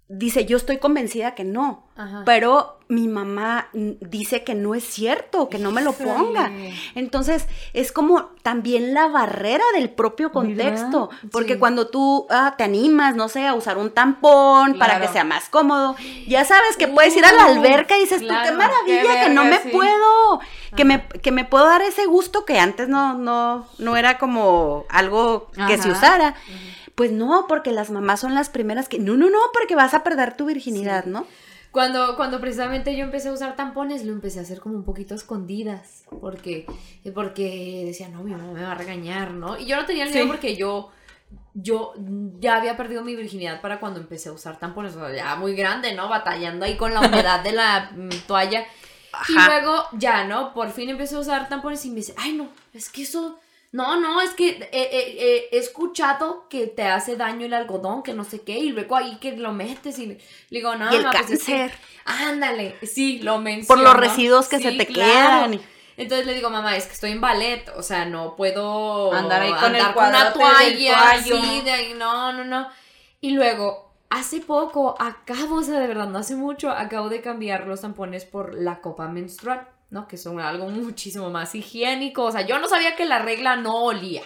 dice, yo estoy convencida que no, Ajá. pero mi mamá dice que no es cierto, que no me lo ponga. Entonces, es como también la barrera del propio contexto, porque Sí. cuando tú ah, te animas, no sé, a usar un tampón para que sea más cómodo, ya sabes que puedes ir a la Uh, alberca y dices, tú, claro, qué maravilla, qué que no me sí. puedo, que me, que me puedo dar ese gusto que antes no, no, no era como algo que se usara. Pues no, porque las mamás son las primeras que, no, no, no, porque vas a perder tu virginidad, ¿no? Cuando, cuando precisamente yo empecé a usar tampones, lo empecé a hacer como un poquito a escondidas. Porque, porque decía, no, mi mamá me va a regañar, ¿no? Y yo no tenía el miedo Sí. porque yo, yo ya había perdido mi virginidad para cuando empecé a usar tampones. O sea, ya muy grande, ¿no? Batallando ahí con la humedad de la mm, toalla. Y luego ya, ¿no? Por fin empecé a usar tampones y me dice, ay, no, es que eso... No, no, es que eh, eh, eh, he escuchado que te hace daño el algodón, que no sé qué, y luego ahí que lo metes y le digo, no, Y el mamá, pues es que- cáncer. Ándale, sí, lo menciono. Por los residuos que se te quedan. Entonces le digo, mamá, es que estoy en ballet, o sea, no puedo Andar ahí con el una cuadrote del toalla así, de ahí, no, no, no. Y luego, hace poco, acabo, o sea, de verdad, no hace mucho, acabo de cambiar los tampones por la copa menstrual, ¿no? Que son algo muchísimo más higiénico, o sea, yo no sabía que la regla no olía.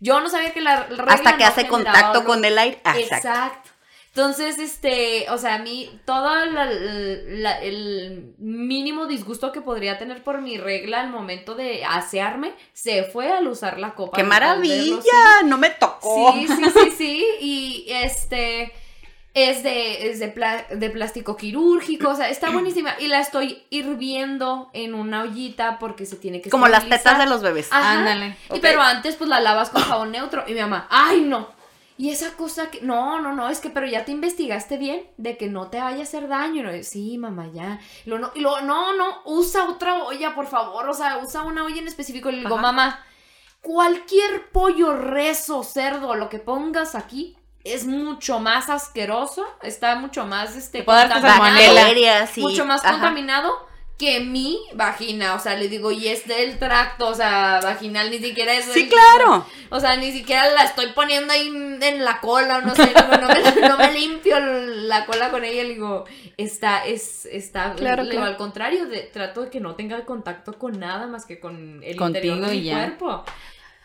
Yo no sabía que la regla Hasta que no hace contacto olor. con el aire. Ah, Exacto. Exacto. Entonces, este, o sea, a mí, todo la- la- el mínimo disgusto que podría tener por mi regla al momento de asearme, se fue al usar la copa. ¡Qué maravilla! No me tocó. Sí, sí, sí, sí. Y este es de, es de, pla- de plástico quirúrgico, o sea, está buenísima. Y la estoy hirviendo en una ollita porque se tiene que Como las tetas de los bebés. Ajá. Ándale. Y pero antes pues la lavas con jabón neutro. Y mi mamá, ay no. Y esa cosa que, no, no, no, es que, pero ya te investigaste bien de que no te vaya a hacer daño. Y no, sí, mamá, ya. Y luego, no, y luego, no, no, usa otra olla, por favor. O sea, usa una olla en específico. Y le digo, Ajá. mamá, cualquier pollo, rezo, cerdo, lo que pongas aquí es mucho más asqueroso. Está mucho más, este, contaminado, mucho más ajá. contaminado que mi vagina, o sea, le digo, y es del tracto, o sea, vaginal, ni siquiera es... Sí, claro. O sea, ni siquiera la estoy poniendo ahí en la cola, o no sé, no, me, no, me, limpio la cola con ella, le digo, está, es, está, claro, le, claro. al contrario, de, trato de que no tenga contacto con nada más que con el Contigo interior de mi ya. cuerpo.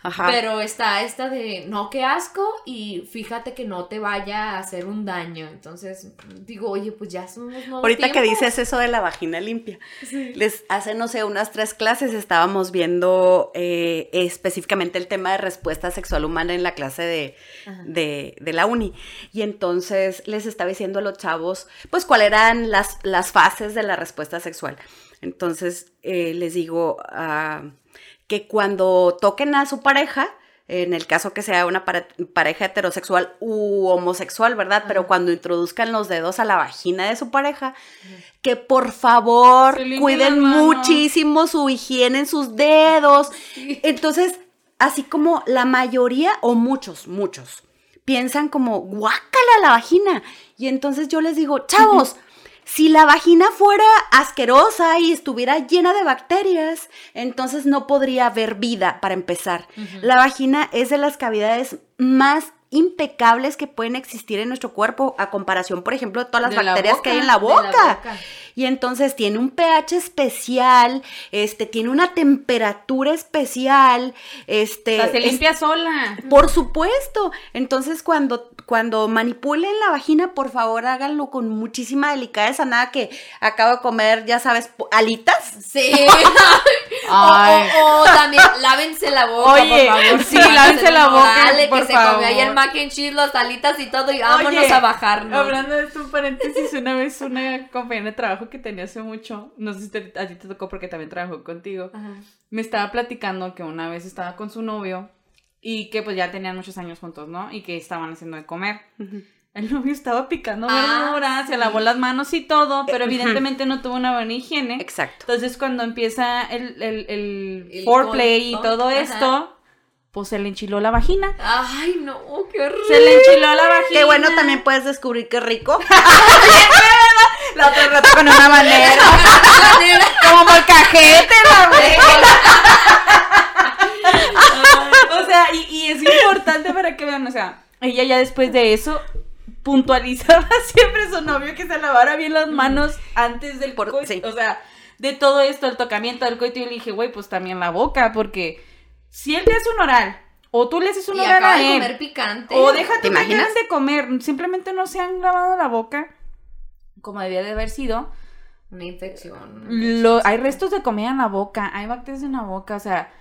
Ajá. Pero está esta de, no, qué asco, y fíjate que no te vaya a hacer un daño. Entonces, digo, oye, pues ya somos nuevos Ahorita que dices eso de la vagina limpia, les hace, no sé, unas tres clases estábamos viendo eh, específicamente el tema de respuesta sexual humana en la clase de, de, de la uni. Y entonces les estaba diciendo a los chavos, pues, cuáles eran las, las fases de la respuesta sexual. Entonces eh, les digo ah, que cuando toquen a su pareja, en el caso que sea una pare- pareja heterosexual u homosexual, ¿verdad? Pero cuando introduzcan los dedos a la vagina de su pareja, que por favor cuiden muchísimo su higiene en sus dedos. Entonces, así como la mayoría o muchos, muchos, piensan como, guácala la vagina. Y entonces yo les digo, chavos, si la vagina fuera asquerosa y estuviera llena de bacterias, entonces no podría haber vida para empezar. La vagina es de las cavidades más impecables que pueden existir en nuestro cuerpo a comparación, por ejemplo, de todas las De la bacterias que hay en la boca. Y entonces tiene un pH especial, este, tiene una temperatura especial, este. O sea, se es- limpia sola. por supuesto. Entonces, cuando, cuando manipulen la vagina, por favor, háganlo con muchísima delicadeza. Nada que acabo de comer, ya sabes, alitas. Sí. Ay. O, o- o también lávense la boca, Oye, por favor. sí, lávense la boca, Dale, por que se comió ahí favor. el mac and cheese, las alitas y todo, y vámonos Oye, a bajarnos. Hablando de esto, un paréntesis, una vez una compañera de trabajo que tenía hace mucho, no sé si te- a ti te tocó porque también trabajó contigo, Ajá. me estaba platicando que una vez estaba con su novio y que pues ya tenían muchos años juntos, ¿no? Y que estaban haciendo de comer. El novio estaba picando Ah, verduras, se sí. lavó las manos y todo, pero Ujú. evidentemente no tuvo una buena higiene. Exacto. Entonces cuando empieza el, el, el El foreplay y todo esto, pues se le enchiló la vagina. Ay, no, qué horrible. Se le enchiló la vagina. Qué bueno, también puedes descubrir qué rico. La otra rato con una manera. Como molcajete, la O sea, y, y es importante para que vean, o sea, ella ya después de eso puntualizaba siempre a su novio que se lavara bien las manos antes del Por- sí. O sea, de todo esto, el tocamiento del coito, y le dije, güey, pues también la boca, porque si él te hace un oral, o tú le haces un Y oral acaba a de él, comer picante. o déjate ¿Te imaginas? de comer, simplemente no se han lavado la boca como debía de haber sido. Una infección. Lo- hay restos de comida en la boca, hay bacterias en la boca, o sea,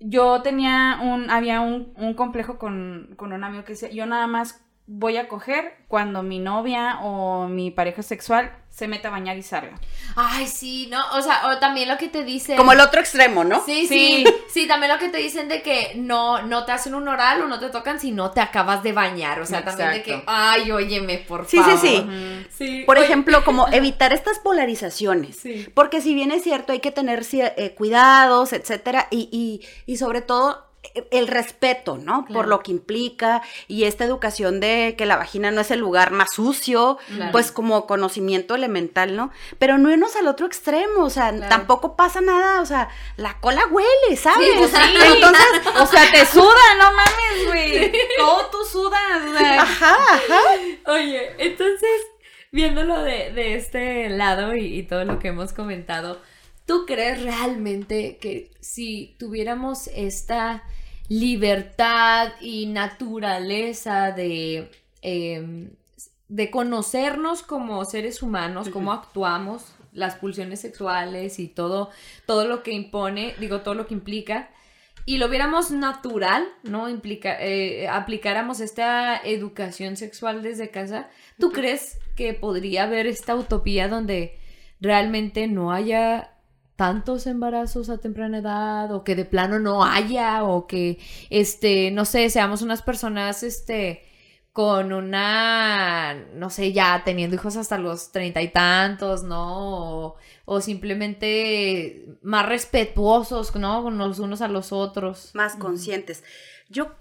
yo tenía un, había un, un complejo con, con un amigo que decía, yo nada más voy a coger cuando mi novia o mi pareja sexual se meta a bañar y salga. Ay, sí, no, o sea, o también lo que te dicen. Como el otro extremo, ¿no? Sí, Sí. sí, sí, también lo que te dicen de que no, no te hacen un oral o no te tocan si no te acabas de bañar, o sea, también de que, ay, óyeme, por Sí, sí, favor. sí. Sí, Por oye, ejemplo, como evitar estas polarizaciones. Sí. Porque si bien es cierto, hay que tener eh, cuidados, etcétera, y, y, y sobre todo el respeto, ¿no? Por lo que implica y esta educación de que la vagina no es el lugar más sucio, Claro. pues como conocimiento elemental, ¿no? Pero no irnos al otro extremo, o sea, Claro. tampoco pasa nada, o sea, la cola huele, ¿sabes? Sí, pues sí. Entonces, O sea, te suda, no mames, güey. Todo tú sudas, o sea. ajá, ajá. Oye, entonces, viéndolo de, de este lado y, y todo lo que hemos comentado, ¿tú crees realmente que si tuviéramos esta libertad y naturaleza de, em, de conocernos como seres humanos, cómo actuamos, las pulsiones sexuales y todo, todo lo que impone, digo, todo lo que implica, y lo viéramos natural, ¿no? Implica, eh, aplicáramos esta educación sexual desde casa, ¿tú crees que podría haber esta utopía donde realmente no haya tantos embarazos a temprana edad o que de plano no haya o que este no sé seamos unas personas este con una no sé ya teniendo hijos hasta los treinta y tantos no o, o simplemente más respetuosos no con los unos a los otros más conscientes. Yo,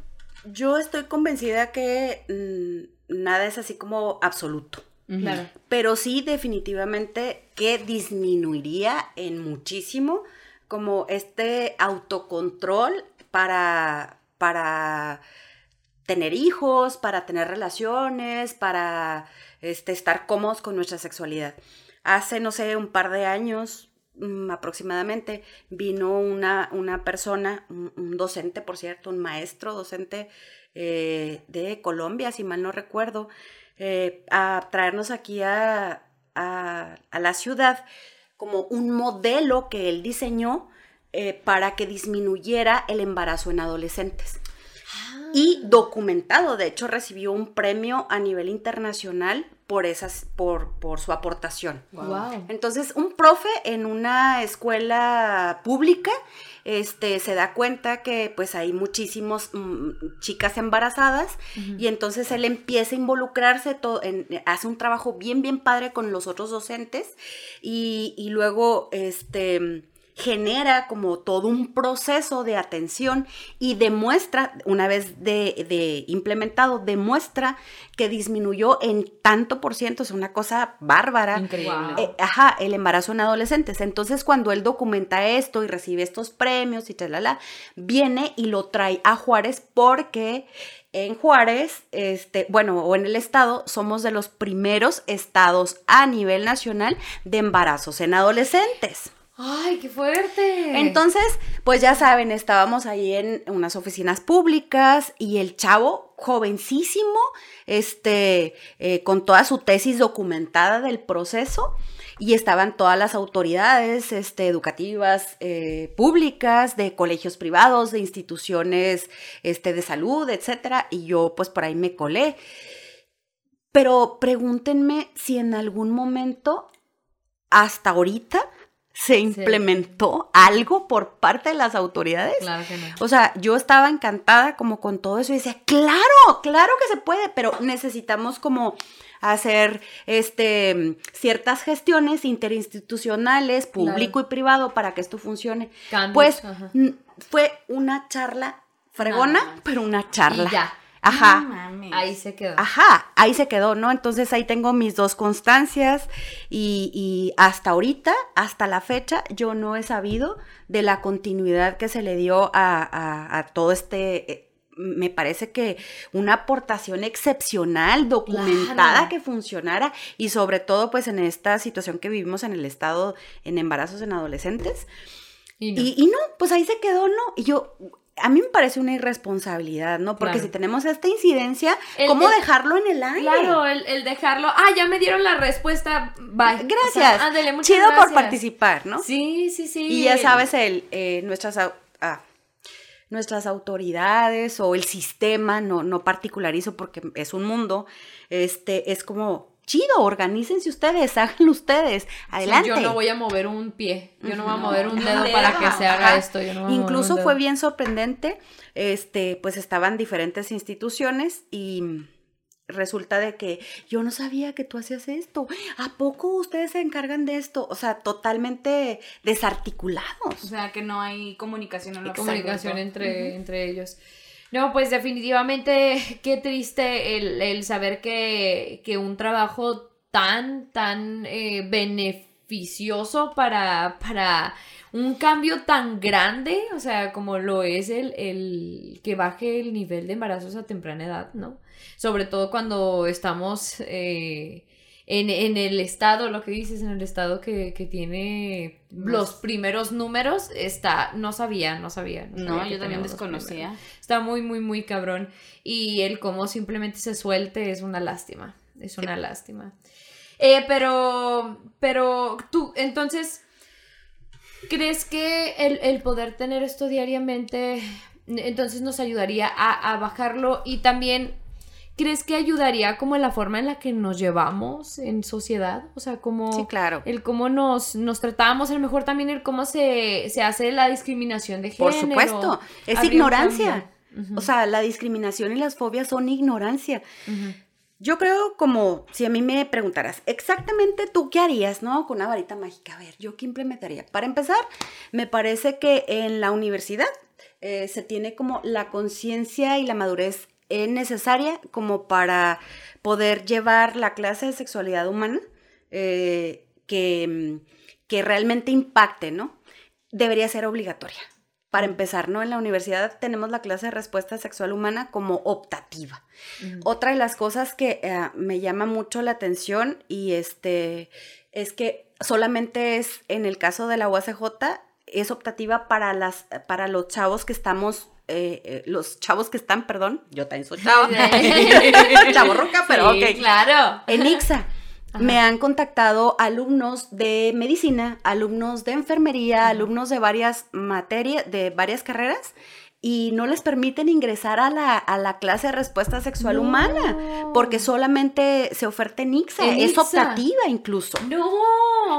yo estoy convencida que mm, nada es así como absoluto. Pero sí definitivamente que disminuiría en muchísimo como este autocontrol para, para tener hijos, para tener relaciones, para este, estar cómodos con nuestra sexualidad. Hace, no sé, un par de años mm, aproximadamente vino una, una persona, un, un docente, por cierto, un maestro docente eh, de Colombia, si mal no recuerdo, eh, a traernos aquí a, a- a la ciudad como un modelo que él diseñó eh, para que disminuyera el embarazo en adolescentes. Y documentado, de hecho recibió un premio a nivel internacional por, esas, por, por su aportación. Wow. Entonces, un profe en una escuela pública este, se da cuenta que pues hay muchísimas chicas embarazadas y entonces él empieza a involucrarse, to- en- hace un trabajo bien, bien padre con los otros docentes y, y luego este, genera como todo un proceso de atención y demuestra, una vez de, de implementado, demuestra que disminuyó en tanto por ciento, es una cosa bárbara. Increíble. Eh, ajá, el embarazo en adolescentes. Entonces, cuando él documenta esto y recibe estos premios y talala, viene y lo trae a Juárez porque en Juárez, este, bueno, o en el estado, somos de los primeros estados a nivel nacional de embarazos en adolescentes. Ay, qué fuerte. Entonces, pues ya saben, estábamos ahí en unas oficinas públicas y el chavo, jovencísimo, este, eh, con toda su tesis documentada del proceso, y estaban todas las autoridades este, educativas eh, públicas, de colegios privados, de instituciones este, de salud, etcétera, y yo pues por ahí me colé. Pero pregúntenme si en algún momento, hasta ahorita, se implementó algo por parte de las autoridades. Claro que no. O sea, yo estaba encantada como con todo eso y decía, claro, claro que se puede, pero necesitamos como hacer este ciertas gestiones interinstitucionales, público y privado para que esto funcione. Cambios, pues ajá. fue una charla fregona, pero una charla. Y ya. Ajá. No mames. Ahí se quedó. Ajá, ahí se quedó, ¿no? Entonces ahí tengo mis dos constancias y, y hasta ahorita, hasta la fecha, yo no he sabido de la continuidad que se le dio a, a- a todo este... eh, Me parece que una aportación excepcional, documentada, Claro. que funcionara y sobre todo pues en esta situación que vivimos en el estado en embarazos en adolescentes. Y no. Y, y no, pues ahí se quedó, ¿no? Y yo, a mí me parece una irresponsabilidad, ¿no? Porque Claro. si tenemos esta incidencia, El- ¿cómo el- dejarlo en el aire? Claro, el, el dejarlo. Ah, ya me dieron la respuesta. Bye. Gracias. O sea, ándale, muchas Chido por participar, ¿no? Sí, sí, sí. Y ya sabes, el, eh, nuestras, ah, nuestras autoridades o el sistema, no, no particularizo porque es un mundo, este, es como, chido, organícense ustedes, háganlo ustedes, Sí, adelante. yo no voy a mover un pie. Yo no voy a mover un dedo para que se haga esto. Yo no voy a mover Incluso fue bien sorprendente, este, pues estaban diferentes instituciones y resulta de que yo no sabía que tú hacías esto. ¿A poco ustedes se encargan de esto? O sea, totalmente O desarticulados. sea, que no hay comunicación en lo comunicación entre, entre ellos. No, pues definitivamente qué triste el, el saber que, que un trabajo tan, tan eh, beneficioso para, para un cambio tan grande, o sea, como lo es el, el que baje el nivel de embarazos a temprana edad, ¿no? Sobre todo cuando estamos eh, en, en el estado, lo que dices, en el estado que, que tiene los primeros números, está, no sabía, no sabía. No, sabía yo también desconocía. Está muy, muy, muy cabrón. Y el cómo simplemente se suelte es una lástima. Es una lástima. Eh, pero, pero tú, entonces, ¿crees que el, el poder tener esto diariamente, entonces nos ayudaría a, a bajarlo? Y también, ¿crees que ayudaría como en la forma en la que nos llevamos en sociedad? O sea, como Sí, claro. el cómo nos, nos tratamos, a lo mejor también el cómo se, se hace la discriminación de género. Por supuesto, es ignorancia. O sea, la discriminación y las fobias son ignorancia. Yo creo como si a mí me preguntaras, exactamente tú qué harías, ¿no? Con una varita mágica. A ver, ¿yo qué implementaría? Para empezar, me parece que en la universidad eh, se tiene como la conciencia y la madurez es necesaria como para poder llevar la clase de sexualidad humana eh, que, que realmente impacte, ¿no? Debería ser obligatoria. Para empezar, ¿no? En la universidad tenemos la clase de respuesta sexual humana como optativa. Otra de las cosas que eh, me llama mucho la atención y este es que solamente es en el caso de la UACJ es optativa para las para los chavos que estamos eh, eh, los chavos que están, perdón, yo también soy chava, chavo roca, pero Sí, ok. claro. En IXA me han contactado alumnos de medicina, alumnos de enfermería, alumnos de varias materias, de varias carreras, y no les permiten ingresar a la, a la clase de respuesta sexual No. humana, porque solamente se oferta en es ICSA. optativa incluso. No.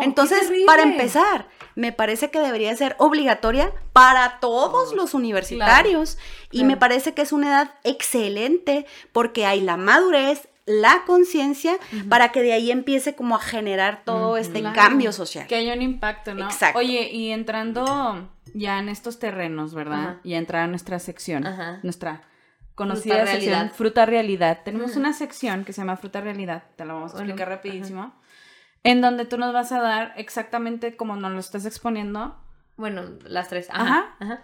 Entonces, para empezar, me parece que debería ser obligatoria para todos los universitarios y claro. me parece que es una edad excelente porque hay la madurez, la conciencia para que de ahí empiece como a generar todo este Claro. cambio social. Que haya un impacto, ¿no? Exacto. Oye, y entrando ya en estos terrenos, ¿verdad? Ajá. Y a entrar a nuestra sección, nuestra conocida Fruta sección realidad. Fruta Realidad. Tenemos una sección que se llama Fruta Realidad, te la vamos a Bueno, explicar rapidísimo, en donde tú nos vas a dar exactamente como nos lo estás exponiendo, Bueno, las tres. Ajá. Ajá.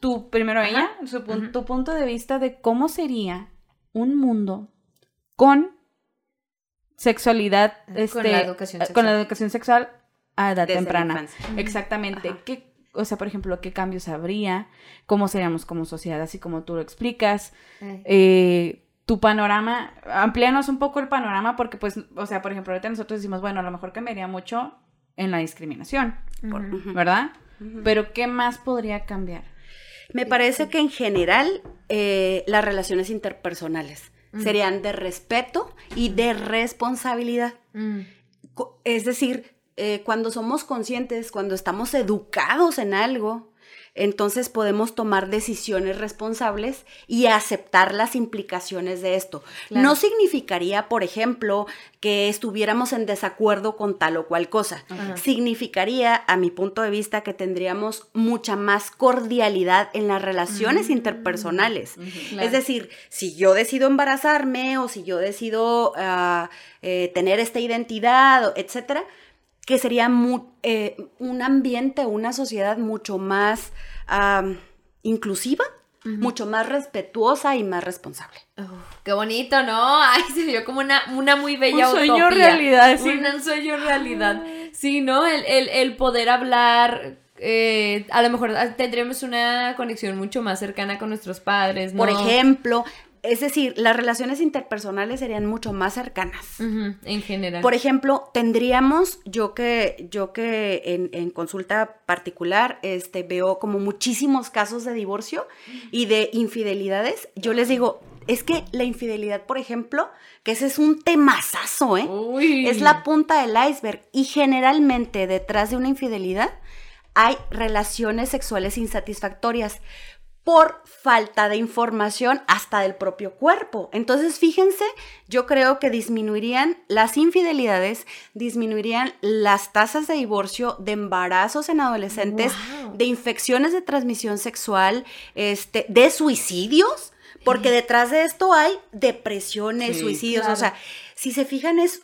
Tú primero ella, su tu punto de vista de cómo sería un mundo con sexualidad, Con este, la educación eh, con la sexual. educación sexual a edad Desde temprana. Exactamente. Ajá. ¿Qué, o sea, por ejemplo, qué cambios habría, cómo seríamos como sociedad, así como tú lo explicas. Eh, Eh, tu panorama, amplíanos un poco el panorama porque, pues, o sea, por ejemplo, ahorita nosotros decimos, bueno, a lo mejor cambiaría mucho en la discriminación. ¿verdad? Pero, ¿qué más podría cambiar? Me parece que en general eh, las relaciones interpersonales Mm. serían de respeto y de responsabilidad. Mm. Es decir, eh, cuando somos conscientes, cuando estamos educados en algo, entonces podemos tomar decisiones responsables y aceptar las implicaciones de esto. Claro. No significaría, por ejemplo, que estuviéramos en desacuerdo con tal o cual cosa. Ajá. Significaría, a mi punto de vista, que tendríamos mucha más cordialidad en las relaciones Mm. interpersonales. Claro. Es decir, si yo decido embarazarme o si yo decido ah, eh, tener esta identidad, etcétera, que sería mu- eh, un ambiente, una sociedad mucho más inclusiva, mucho más respetuosa y más responsable. Qué bonito, ¿no? Ay, se vio como una, una muy bella Un sueño utopía. realidad, sí. Un, un sueño realidad. Sí, ¿no? El, el- el poder hablar, eh, a lo mejor tendríamos una conexión mucho más cercana con nuestros padres, ¿no? Por ejemplo, es decir, las relaciones interpersonales serían mucho más cercanas. En general. Por ejemplo, tendríamos, yo que, yo que en, en consulta particular, este, veo como muchísimos casos de divorcio y de infidelidades. Yo les digo, es que la infidelidad, por ejemplo, que ese es un temazazo, ¿eh? Uy. Es la punta del iceberg. Y generalmente detrás de una infidelidad hay relaciones sexuales insatisfactorias por falta de información hasta del propio cuerpo. Entonces, fíjense, yo creo que disminuirían las infidelidades, disminuirían las tasas de divorcio, de embarazos en adolescentes, Wow. de infecciones de transmisión sexual, este, de suicidios, porque detrás de esto hay depresiones, Sí, suicidios, claro. o sea, si se fijan es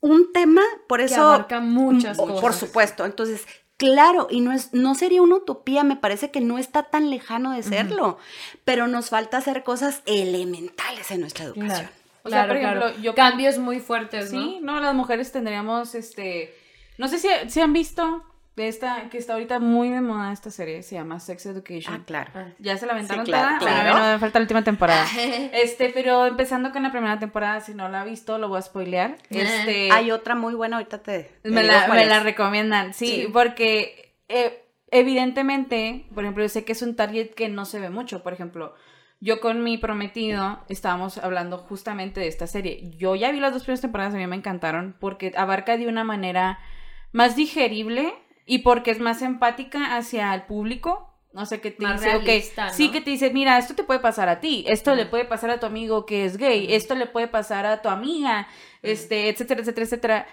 un tema, por Que eso abarca muchas Mm, Por cosas. supuesto, entonces, claro, y no es no sería una utopía, me parece que no está tan lejano de serlo, pero nos falta hacer cosas elementales en nuestra educación. Claro. O sea, por ejemplo, claro. yo- Cambios muy fuertes, ¿no? Sí, no, las mujeres tendríamos, este, no sé si, si han visto de esta, que está ahorita muy de moda esta serie, se llama Sex Education. Ah, claro. Ya se la aventaron Sí, claro, toda? claro. Bueno, bueno, falta la última temporada. Este, pero empezando con la primera temporada, si no la ha visto, lo voy a spoilear. Este, Hay otra muy buena, ahorita te, te me, la, me la recomiendan, sí, Sí. porque eh, evidentemente, por ejemplo, yo sé que es un target que no se ve mucho, por ejemplo, yo con mi prometido estábamos hablando justamente de esta serie. Yo ya vi las dos primeras temporadas, a mí me encantaron porque abarca de una manera más digerible y porque es más empática hacia el público. No sé, que te Más dice, ok, realista, ¿no? sí que te dice, mira, esto te puede pasar a ti, esto le Ajá. puede pasar a tu amigo que es gay, esto le puede pasar a tu amiga, este, etcétera, etcétera, etcétera.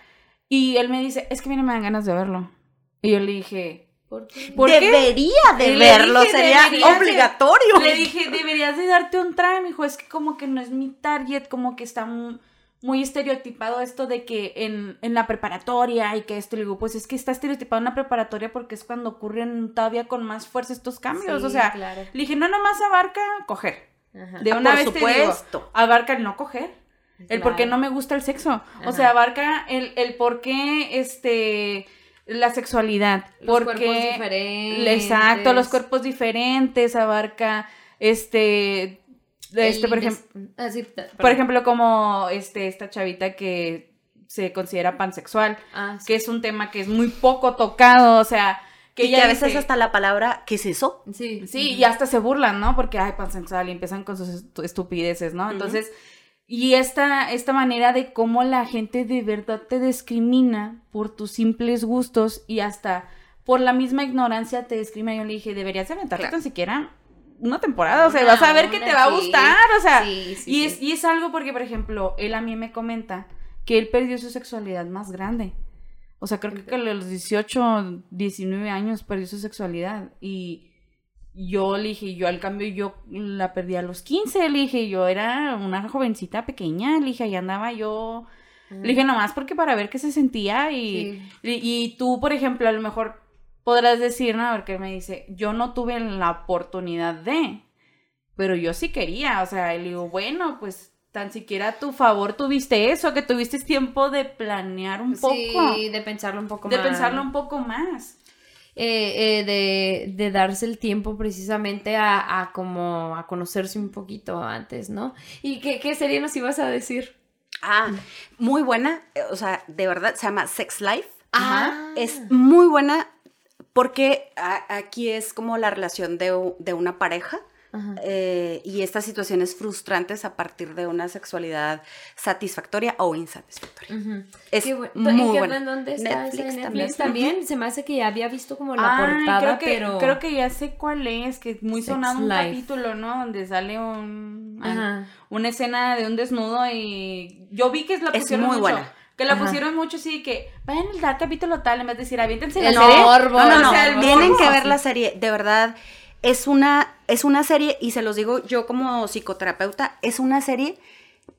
Y él me dice, es que mira, me dan ganas de verlo. Y yo le dije, ¿Por qué? ¿Por qué? Debería de Y le verlo, dije, sería deberías de- obligatorio. Le dije, deberías de darte un try, me dijo, es que como que no es mi target, como que está mu- muy, estereotipado esto de que en, en la preparatoria y que esto, le digo, pues es que está estereotipado en la preparatoria porque es cuando ocurren todavía con más fuerza estos cambios, Sí, o sea, claro. le dije, no nomás abarca coger, Ajá. de Ah, una por vez te digo, abarca el no coger, el por qué no me gusta el sexo, o sea, abarca el, el por qué, este, la sexualidad, Los porque... cuerpos diferentes. Exacto, los cuerpos diferentes, abarca este, este por ejemplo, ah, por ejemplo como este esta chavita que se considera pansexual, Ah, sí. que es un tema que es muy poco tocado, o sea, que y ella que a veces dice- hasta la palabra, ¿qué es eso? Sí, Sí, y hasta se burlan, ¿no? Porque, ay, pansexual, y empiezan con sus estu- estupideces, ¿no? Entonces, y esta, esta manera de cómo la gente de verdad te discrimina por tus simples gustos y hasta por la misma ignorancia te discrimina. Yo le dije, deberías de aventarte Claro. tan siquiera una temporada, o sea, Una, vas a ver que te va a gustar, o sea, Sí, sí, y. Es, y es algo porque, por ejemplo, él a mí me comenta que él perdió su sexualidad más grande. O sea, creo que a los 18, 19 años perdió su sexualidad. Y yo le dije, yo al cambio, yo la perdí a los 15. Le dije, yo era una jovencita pequeña. Le dije, ahí andaba yo. Le dije, nomás porque para ver qué se sentía. Y, y, y tú, por ejemplo, a lo mejor podrás decir, ¿no? Porque me dice, yo no tuve la oportunidad de. Pero yo sí quería. O sea, y le digo, bueno, pues tan siquiera a tu favor tuviste eso, que tuviste tiempo de planear un poco. Sí, de pensarlo un poco de más. pensarlo un poco más. Eh, eh, de, de darse el tiempo precisamente a, a como a conocerse un poquito antes, ¿no? ¿Y qué, qué serie nos ibas a decir? Ah, muy buena, eh, o sea, de verdad, se llama Sex Life. Ah. Es muy buena porque a- aquí es como la relación de, de una pareja eh, y estas situaciones frustrantes a partir de una sexualidad satisfactoria o insatisfactoria. Es Qué bu- muy ¿En qué- buena. ¿En dónde está? Netflix ¿Esa? ¿En también. Netflix también? Se me hace que ya había visto como la Ay, portada, creo que, pero... creo que ya sé cuál es, que es muy Sex sonado un Life. capítulo, ¿no? Donde sale un Ajá. una escena de un desnudo y yo vi que la Es muy mucho. buena. Que la Ajá. pusieron mucho así que vayan al dar capítulo tal en vez de decir aviéntense la El serie. morbo, No, no, no, O sea, el tienen morbo. que ver la serie, de verdad. Es una, es una serie, y se los digo yo como psicoterapeuta, es una serie,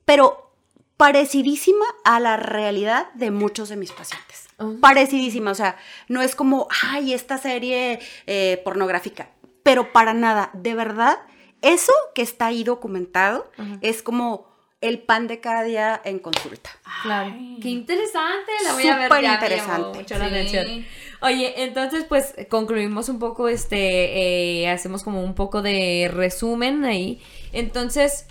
pero parecidísima a la realidad de muchos de mis pacientes. Oh. Parecidísima, o sea, no es como, ay, esta serie eh, pornográfica, pero para nada, de verdad, eso que está ahí documentado es como el pan de cada día en consulta. Claro. Ay. Qué interesante, la voy a ver. Súper ya me llamó interesante. mucho la Sí. atención. Oye, entonces pues concluimos un poco, este, eh, hacemos como un poco de resumen ahí. Entonces,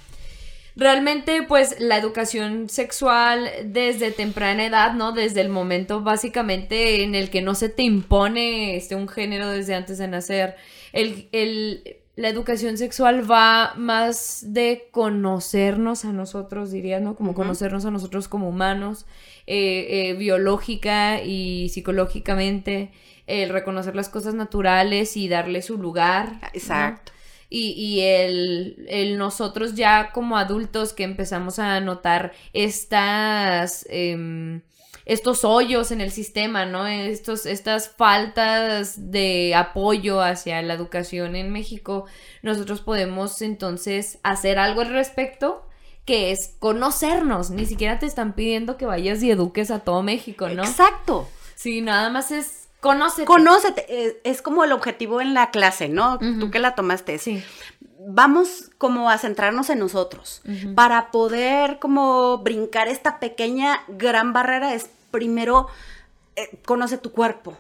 realmente pues la educación sexual desde temprana edad, ¿no? Desde el momento básicamente en el que no se te impone este, un género desde antes de nacer. El, el- la educación sexual va más de conocernos a nosotros, diría, ¿no? Como conocernos a nosotros como humanos, eh, eh, biológica y psicológicamente, el reconocer las cosas naturales y darle su lugar. ¿no? Exacto. Y, y el, el nosotros ya como adultos que empezamos a notar estas, em, estos hoyos en el sistema, ¿no? Estos, estas faltas de apoyo hacia la educación en México, nosotros podemos entonces hacer algo al respecto que es conocernos. Ni siquiera te están pidiendo que vayas y eduques a todo México, ¿no? Exacto. Sí, nada más es conócete. Conócete, es, como el objetivo en la clase, ¿no? Tú que la tomaste. Sí. Vamos como a centrarnos en nosotros. Para poder como brincar esta pequeña gran barrera es primero eh, conoce tu cuerpo.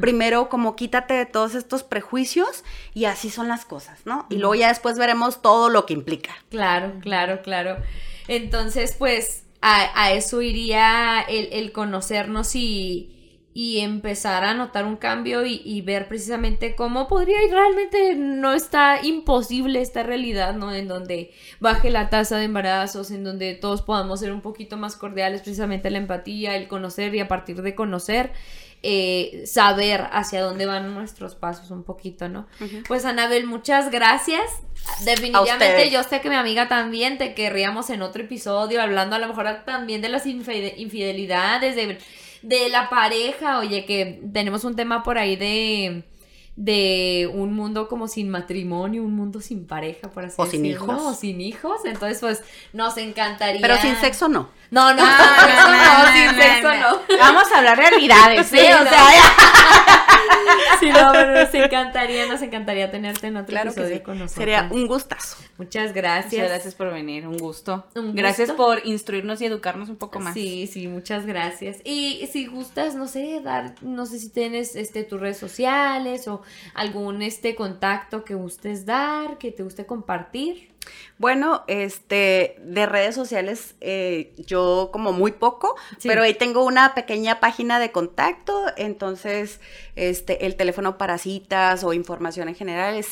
Primero como quítate de todos estos prejuicios y así son las cosas, ¿no? Y luego ya después veremos todo lo que implica. Claro, claro, claro. Entonces, pues, a, a eso iría el, el conocernos y, y empezar a notar un cambio y, y ver precisamente cómo podría y realmente no está imposible esta realidad, ¿no? En donde baje la tasa de embarazos, en donde todos podamos ser un poquito más cordiales, precisamente la empatía, el conocer y a partir de conocer, eh, saber hacia dónde van nuestros pasos un poquito, ¿no? Pues Anabel, muchas gracias. Definitivamente yo sé que mi amiga también te querríamos en otro episodio, hablando a lo mejor también de las infide- infidelidades, de, de la pareja, oye, que tenemos un tema por ahí de de un mundo como sin matrimonio, un mundo sin pareja, por así O sin decirlo, hijos. o sin hijos. Entonces, pues, nos encantaría. Pero sin sexo no. No, no, Ah, sexo no, no, sin no, no. no. Vamos a hablar realidades, Sí. O no. sea, Sí, no, pero nos encantaría, nos encantaría tenerte en otro Claro que episodio sí. con nosotros. Sería un gustazo. Muchas gracias. Muchas gracias por venir, un gusto. Gracias por instruirnos y educarnos un poco más. Sí, sí, muchas gracias. Y si gustas, no sé, dar, no sé si tienes este tus redes sociales o algún este contacto que gustes dar, que te guste compartir. Bueno, este, de redes sociales, eh, yo como muy poco, Sí. pero ahí tengo una pequeña página de contacto, entonces, este, el teléfono para citas o información en general es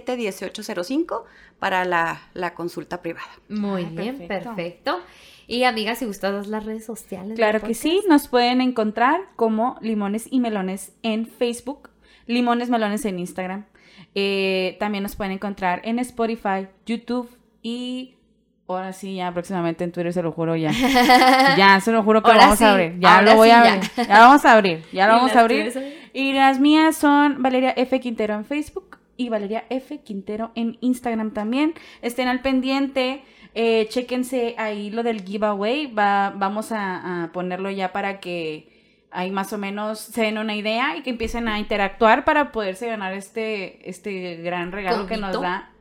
656-187-1805 para la, la consulta privada. Muy Ah, bien, perfecto. perfecto. Y amiga, si gustas las redes sociales. Claro que sí, nos pueden encontrar como Limones y Melones en Facebook, Limones Melones en Instagram. Eh, también nos pueden encontrar en Spotify, YouTube y ahora sí, ya próximamente en Twitter, se lo juro ya. Ya, se lo juro que lo Ahora vamos sí, a abrir. Ya lo voy sí, a abrir. Ya. lo vamos a abrir. Ya lo ¿Y vamos las a abrir. Y las mías son Valeria F. Quintero en Facebook y Valeria F. Quintero en Instagram también. Estén al pendiente. Eh, chéquense ahí lo del giveaway. Va, vamos a, a ponerlo ya para que ahí más o menos se den una idea y que empiecen a interactuar para poderse ganar este, este gran regalo que nos da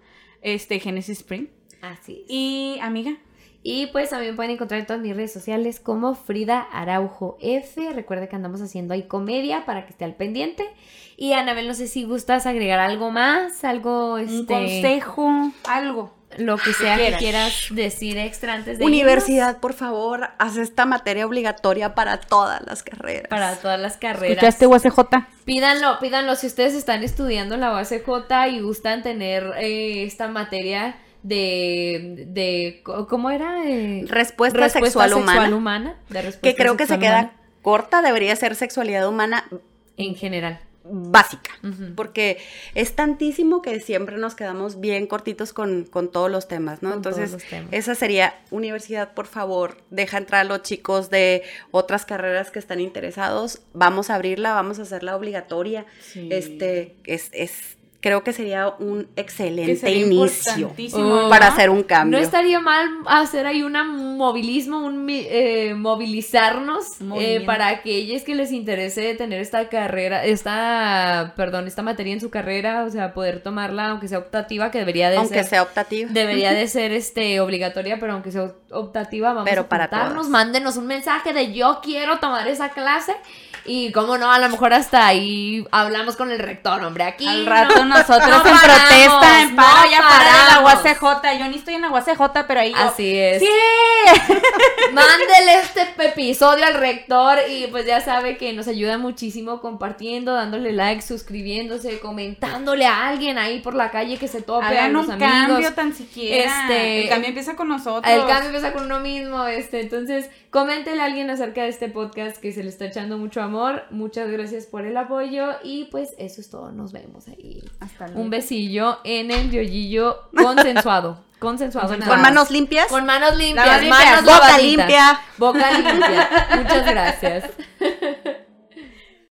este Genesis Spring. Así es. Y amiga, Y pues también pueden encontrar en todas mis redes sociales como Frida Araujo F. Recuerda que andamos haciendo ahí comedia para que esté al pendiente. Y Anabel, no sé si gustas agregar algo más, algo, un este, consejo, algo. Lo que sea que quieras. decir extra antes de Universidad, por favor, haz esta materia obligatoria para todas las carreras. para todas las carreras. ¿Escuchaste USJ? Pídanlo, pídanlo si ustedes están estudiando la UACJ y gustan tener eh, esta materia de, de ¿cómo era? Eh, Respuesta, sexual, humana, humana, de respuesta que creo que se queda humana corta, debería ser sexualidad humana en general. Básica, porque es tantísimo que siempre nos quedamos bien cortitos con, con todos los temas, ¿no? Con todos Entonces, los temas. esa sería, universidad, por favor, deja entrar a los chicos de otras carreras que están interesados, vamos a abrirla, vamos a hacerla obligatoria, Sí. este, es, es, creo que sería un excelente sería inicio. Oh. para hacer un cambio. No estaría mal hacer ahí un movilismo, un eh, movilizarnos eh, para aquellos que les interese tener esta carrera, esta, perdón, esta materia en su carrera, o sea, poder tomarla, aunque sea optativa, que debería de aunque ser. sea optativo. Debería de ser este obligatoria, pero aunque sea optativa, vamos Pero a para mándenos un mensaje de yo quiero tomar esa clase y cómo no, a lo mejor hasta ahí hablamos con el rector, hombre, aquí Al rato no- nosotros no en paramos, protesta, en paro, no ya para de la paramos. UACJ. Yo ni estoy en la UACJ, pero ahí yo. Así es. ¡Sí! Mándele este episodio al rector y pues ya sabe que nos ayuda muchísimo compartiendo, dándole like, suscribiéndose, comentándole a alguien ahí por la calle que se tope a Hagan los un amigos. cambio tan siquiera. Este- El cambio empieza con nosotros. El cambio empieza con uno mismo, este, entonces coméntele a alguien acerca de este podcast que se le está echando mucho amor. Muchas gracias por el apoyo y pues eso es todo. Nos vemos ahí. Hasta luego. Un besillo en el yoyillo consensuado. Consensuado. Con manos limpias. Con manos limpias, Manos limpias, manos boca lavaditas. limpia. Boca limpia. Muchas gracias.